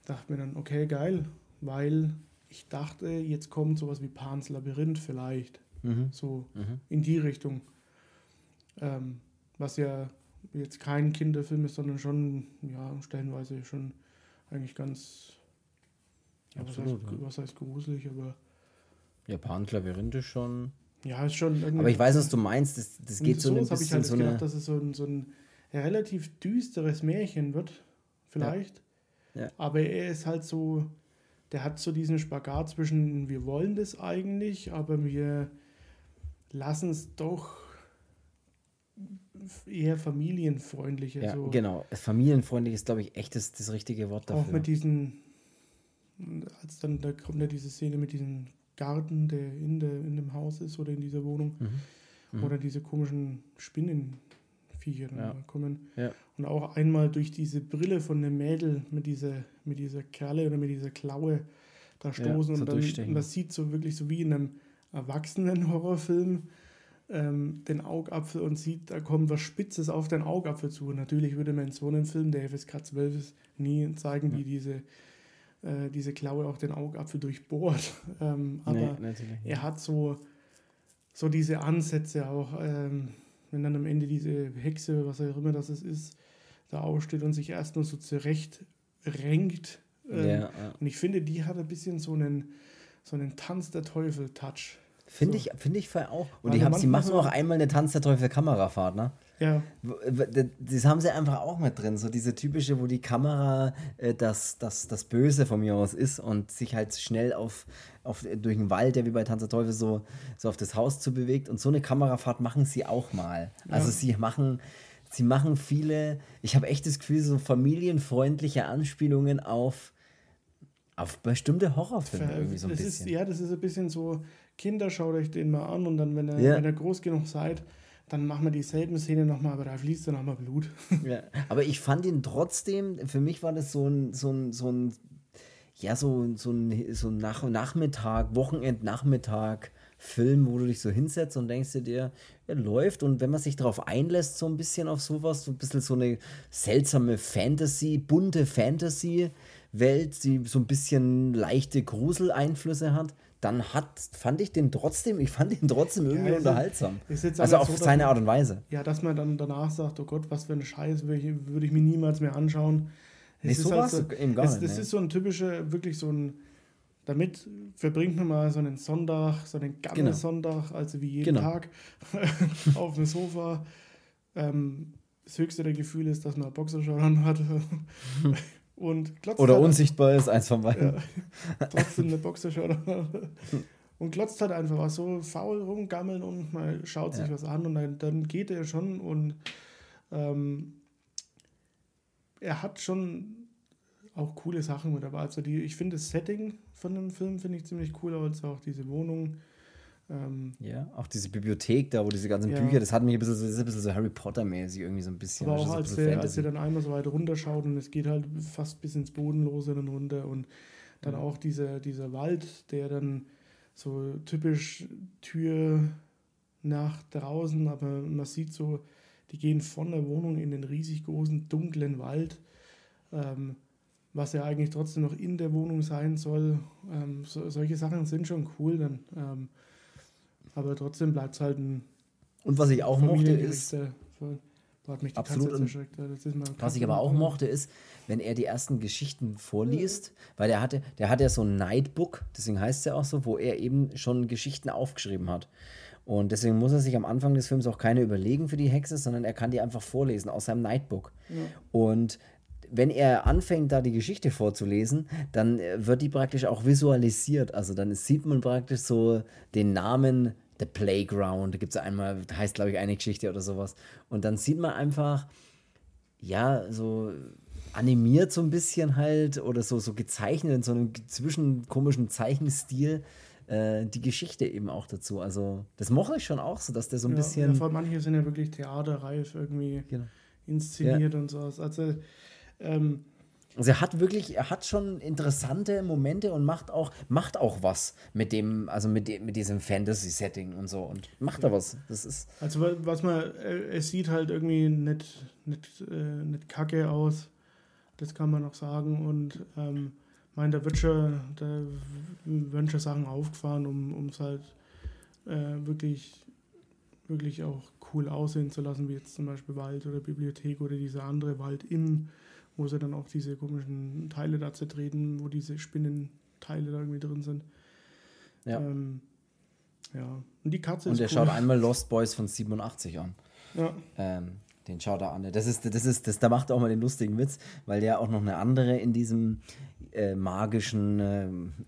dachte mir dann, okay, geil, weil ich dachte, jetzt kommt sowas wie Pans Labyrinth vielleicht. Mhm. So mhm. in die Richtung. Ähm, was ja jetzt kein Kinderfilm ist, sondern schon, ja, stellenweise schon eigentlich ganz, ja, Absolut, was, heißt, ja. was heißt gruselig, aber. Japan Labyrinth ist schon. Ja, ist schon. Aber ich weiß, was du meinst. Das, das geht so, so ein bisschen ich halt so gedacht, dass es so ein, so ein relativ düsteres Märchen wird, vielleicht. Ja. ja. Aber er ist halt so, der hat so diesen Spagat zwischen, wir wollen das eigentlich, aber wir lassen es doch eher familienfreundlicher. Ja, so. genau. Familienfreundlich ist, glaube ich, echt das, das richtige Wort dafür. Auch mit diesen, als dann, da kommt ja diese Szene mit diesem Garten, der in, der in dem Haus ist oder in dieser Wohnung. Mhm. Mhm. Oder diese komischen Spinnenviecher ja. kommen. Ja. Und auch einmal durch diese Brille von dem Mädel mit dieser, mit dieser Kerle oder mit dieser Klaue da stoßen. Ja, und, dann, und das sieht so wirklich so wie in einem erwachsenen Horrorfilm ähm, den Augapfel und sieht, da kommt was Spitzes auf den Augapfel zu. Und natürlich würde man in so einem Film, der FSK 12 ist, nie zeigen, wie diese, äh, diese Klaue auch den Augapfel durchbohrt. Ähm, aber nee, er hat so, so diese Ansätze auch, ähm, wenn dann am Ende diese Hexe, was auch immer das ist, da aufsteht und sich erst nur so zurecht renkt. Ähm, ja, ja. Und ich finde, die hat ein bisschen so einen, so einen Tanz der Teufel-Touch. Finde so. ich, find ich auch. Und die, haben, sie machen auch einmal eine Tanz der Teufel Kamerafahrt, ne? Ja. Das haben sie einfach auch mit drin. So diese typische, wo die Kamera äh, das, das, das Böse von mir aus ist und sich halt schnell auf, auf, durch den Wald, der wie bei Tanz der Teufel so, so auf das Haus zu bewegt. Und so eine Kamerafahrt machen sie auch mal. Also ja. sie machen. Sie machen viele, ich habe echt das Gefühl, so familienfreundliche Anspielungen auf, auf bestimmte Horrorfilme irgendwie so ein das bisschen. Ist, ja, das ist ein bisschen so, Kinder, schaut euch den mal an und dann, wenn ihr, ja. wenn ihr groß genug seid, dann machen wir dieselben Szene nochmal, aber da fließt dann nochmal Blut. Ja, aber ich fand ihn trotzdem, für mich war das so ein, so ein, so ein ja, so, so ein, so ein Nach Nachmittag, Wochenendnachmittag. Film, wo du dich so hinsetzt und denkst dir, er läuft und wenn man sich darauf einlässt, so ein bisschen auf sowas, so ein bisschen so eine seltsame Fantasy, bunte Fantasy-Welt, die so ein bisschen leichte Gruseleinflüsse hat, dann hat, fand ich den trotzdem, ich fand ihn trotzdem irgendwie ja, unterhaltsam. also auf so, seine Art und Weise. Ja, dass man dann danach sagt, oh Gott, was für ein Scheiß, würde ich, würd ich mir niemals mehr anschauen. Es nee, ist so halt so, eben gar es, nicht. Das nee. ist so ein typischer, wirklich so ein, damit verbringt man mal so einen Sonntag, so einen Gammelsonntag, genau. also wie jeden genau. Tag auf dem Sofa. Ähm, das höchste der Gefühle ist, dass man Boxershort hat. Und glotzt Oder halt unsichtbar ist, eins von beiden. Ja, trotzdem eine Boxershort. und glotzt halt einfach was so faul rumgammeln und mal schaut sich ja. was an und dann, dann geht er schon und ähm, er hat schon auch coole Sachen mit dabei. Also die, ich finde das Setting von dem Film finde ich ziemlich cool, also auch diese Wohnung ähm, ja, auch diese Bibliothek da, wo diese ganzen ja. Bücher, das hat mich ein bisschen so, ein bisschen so Harry Potter-mäßig irgendwie so ein bisschen. Aber auch als, so der, als er dann einmal so weit runterschaut und es geht halt fast bis ins Bodenlose dann runter und dann ja. auch dieser, dieser Wald, der dann so typisch Tür nach draußen, aber man sieht so, die gehen von der Wohnung in den riesig großen dunklen Wald. Ähm, was ja eigentlich trotzdem noch in der Wohnung sein soll. Ähm, so, solche Sachen sind schon cool dann. Ähm, aber trotzdem bleibt es halt ein. Und was ich auch mochte ist. Hat mich die absolut. was ich aber auch mochte ist, wenn er die ersten Geschichten vorliest, weil der hatte, der hat ja so ein Nightbook, deswegen heißt es ja auch so, wo er eben schon Geschichten aufgeschrieben hat. Und deswegen muss er sich am Anfang des Films auch keine überlegen für die Hexe, sondern er kann die einfach vorlesen aus seinem Nightbook. Ja. Und wenn er anfängt, da die Geschichte vorzulesen, dann wird die praktisch auch visualisiert. Also dann sieht man praktisch so den Namen The Playground, da gibt es einmal, heißt glaube ich eine Geschichte oder sowas. Und dann sieht man einfach, ja, so animiert so ein bisschen halt oder so, so gezeichnet in so einem zwischen komischen Zeichenstil äh, die Geschichte eben auch dazu. Also das mochte ich schon auch so, dass der so ein ja, bisschen. Ja, vor manche sind ja wirklich theaterreif irgendwie genau. inszeniert ja. und sowas. Also ähm, also er hat wirklich, er hat schon interessante Momente und macht auch, macht auch was mit dem, also mit, dem, mit diesem Fantasy-Setting und so und macht da was. Das ist. Also was man, es sieht halt irgendwie nicht, nicht, äh, nicht kacke aus. Das kann man noch sagen. Und ähm, mein, da wird schon, da werden schon Sachen aufgefahren, um es halt äh, wirklich, wirklich auch cool aussehen zu lassen, wie jetzt zum Beispiel Wald oder Bibliothek oder dieser andere Wald in wo sie dann auch diese komischen Teile da zertreten, wo diese Spinnenteile da irgendwie drin sind. Ja. Ähm, ja. Und die Katze Und ist. Und der cool. schaut einmal Lost Boys von 87 an. Ja. Ähm, den schaut er an. Das ist, das ist, das, da macht er auch mal den lustigen Witz, weil der auch noch eine andere in diesem äh, magischen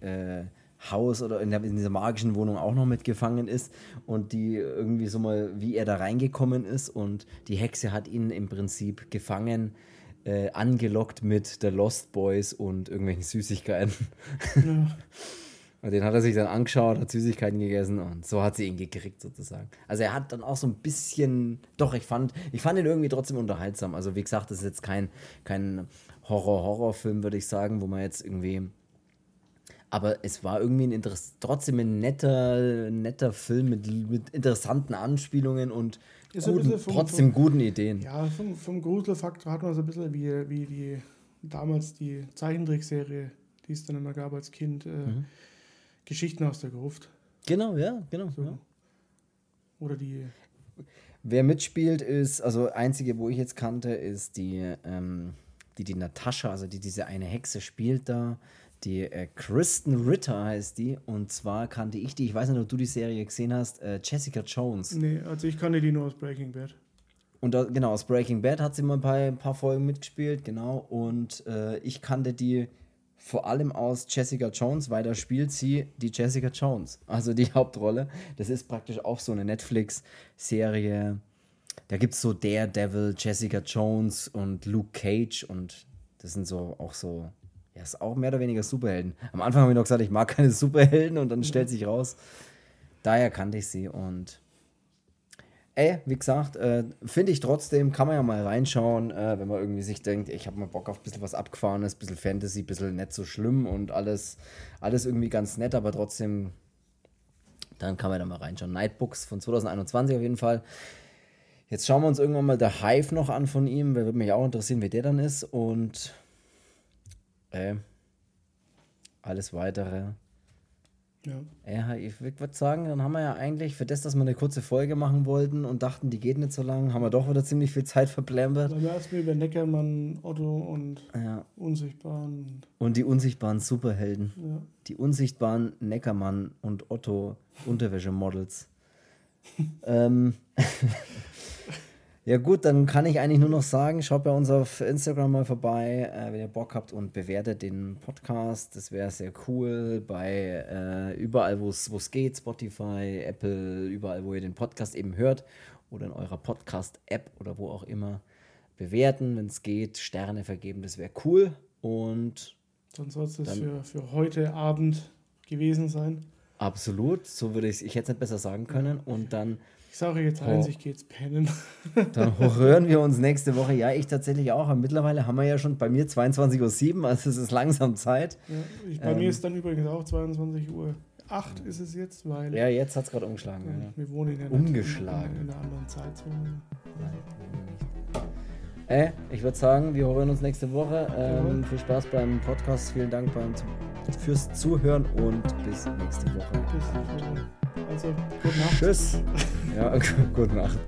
äh, äh, Haus oder in, der, in, dieser magischen Wohnung auch noch mitgefangen ist und die irgendwie so mal, wie er da reingekommen ist und die Hexe hat ihn im Prinzip gefangen äh, angelockt mit der Lost Boys und irgendwelchen Süßigkeiten. Ja. Und den hat er sich dann angeschaut, hat Süßigkeiten gegessen und so hat sie ihn gekriegt sozusagen. Also er hat dann auch so ein bisschen, doch, ich fand, ich fand ihn irgendwie trotzdem unterhaltsam. Also wie gesagt, das ist jetzt kein, kein Horror-Horror-Film, würde ich sagen, wo man jetzt irgendwie aber es war irgendwie ein Interess trotzdem ein netter, netter Film mit, mit interessanten Anspielungen und guten, vom, trotzdem vom, guten Ideen. Ja, vom, vom Gruselfaktor hat man so ein bisschen wie, wie die damals die Zeichentrickserie, die es dann immer gab als Kind, äh, mhm. Geschichten aus der Gruft. Genau, ja, genau. So. Ja. Oder die. Wer mitspielt, ist, also einzige, wo ich jetzt kannte, ist die, ähm, die, die Natascha, also die diese eine Hexe spielt da. Die äh, Kristen Ritter heißt die. Und zwar kannte ich die, ich weiß nicht, ob du die Serie gesehen hast, äh, Jessica Jones. Nee, also ich kannte die nur aus Breaking Bad. Und da, genau, aus Breaking Bad hat sie mal ein paar, ein paar Folgen mitgespielt, genau. Und äh, ich kannte die vor allem aus Jessica Jones, weil da spielt sie die Jessica Jones, also die Hauptrolle. Das ist praktisch auch so eine Netflix-Serie. Da gibt es so Daredevil, Jessica Jones und Luke Cage und das sind so auch so, ja, ist auch mehr oder weniger Superhelden. Am Anfang habe ich noch gesagt, ich mag keine Superhelden und dann stellt sich raus, daher kannte ich sie und ey, wie gesagt, äh, finde ich trotzdem, kann man ja mal reinschauen, äh, wenn man irgendwie sich denkt, ich habe mal Bock auf ein bisschen was Abgefahrenes, ein bisschen Fantasy, ein bisschen nicht so schlimm und alles, alles irgendwie ganz nett, aber trotzdem, dann kann man da mal reinschauen. Nightbooks von 2021 auf jeden Fall. Jetzt schauen wir uns irgendwann mal der Hive noch an von ihm, weil würde mich auch interessieren, wie der dann ist und äh, alles weitere ja. ja ich würde sagen, dann haben wir ja eigentlich für das, dass wir eine kurze Folge machen wollten und dachten, die geht nicht so lang, haben wir doch wieder ziemlich viel Zeit verplempert. Dann erstmal über Neckermann, Otto und ja. Unsichtbaren. Und die unsichtbaren Superhelden. Ja. Die unsichtbaren Neckermann und Otto Unterwäschemodels. ähm, Ja gut, dann kann ich eigentlich nur noch sagen, schaut bei uns auf Instagram mal vorbei, äh, wenn ihr Bock habt und bewertet den Podcast. Das wäre sehr cool. Bei äh, überall, wo es geht, Spotify, Apple, überall, wo ihr den Podcast eben hört oder in eurer Podcast-App oder wo auch immer bewerten, wenn es geht, Sterne vergeben, das wäre cool. Und dann soll es für, für heute Abend gewesen sein. Absolut, so würde ich es, ich hätte es nicht besser sagen können. Und dann ich sage jetzt eins, oh. ich gehe jetzt pennen. Dann hören wir uns nächste Woche. Ja, ich tatsächlich auch. Und mittlerweile haben wir ja schon bei mir 22.07 Uhr, also es ist langsam Zeit. Ja, ich, bei ähm, mir ist dann übrigens auch 22 Uhr. 8 ist es jetzt, weil. Ja, jetzt hat es gerade umgeschlagen. Ja. Wir wohnen in der Umgeschlagen. In, in einer anderen Zeitzone. Äh, ich würde sagen, wir hören uns nächste Woche. Ähm, viel Spaß beim Podcast. Vielen Dank beim, fürs Zuhören und bis nächste Woche. Bis nächste Woche. Also, gute Nacht. Tschüss. Ja, gute Nacht.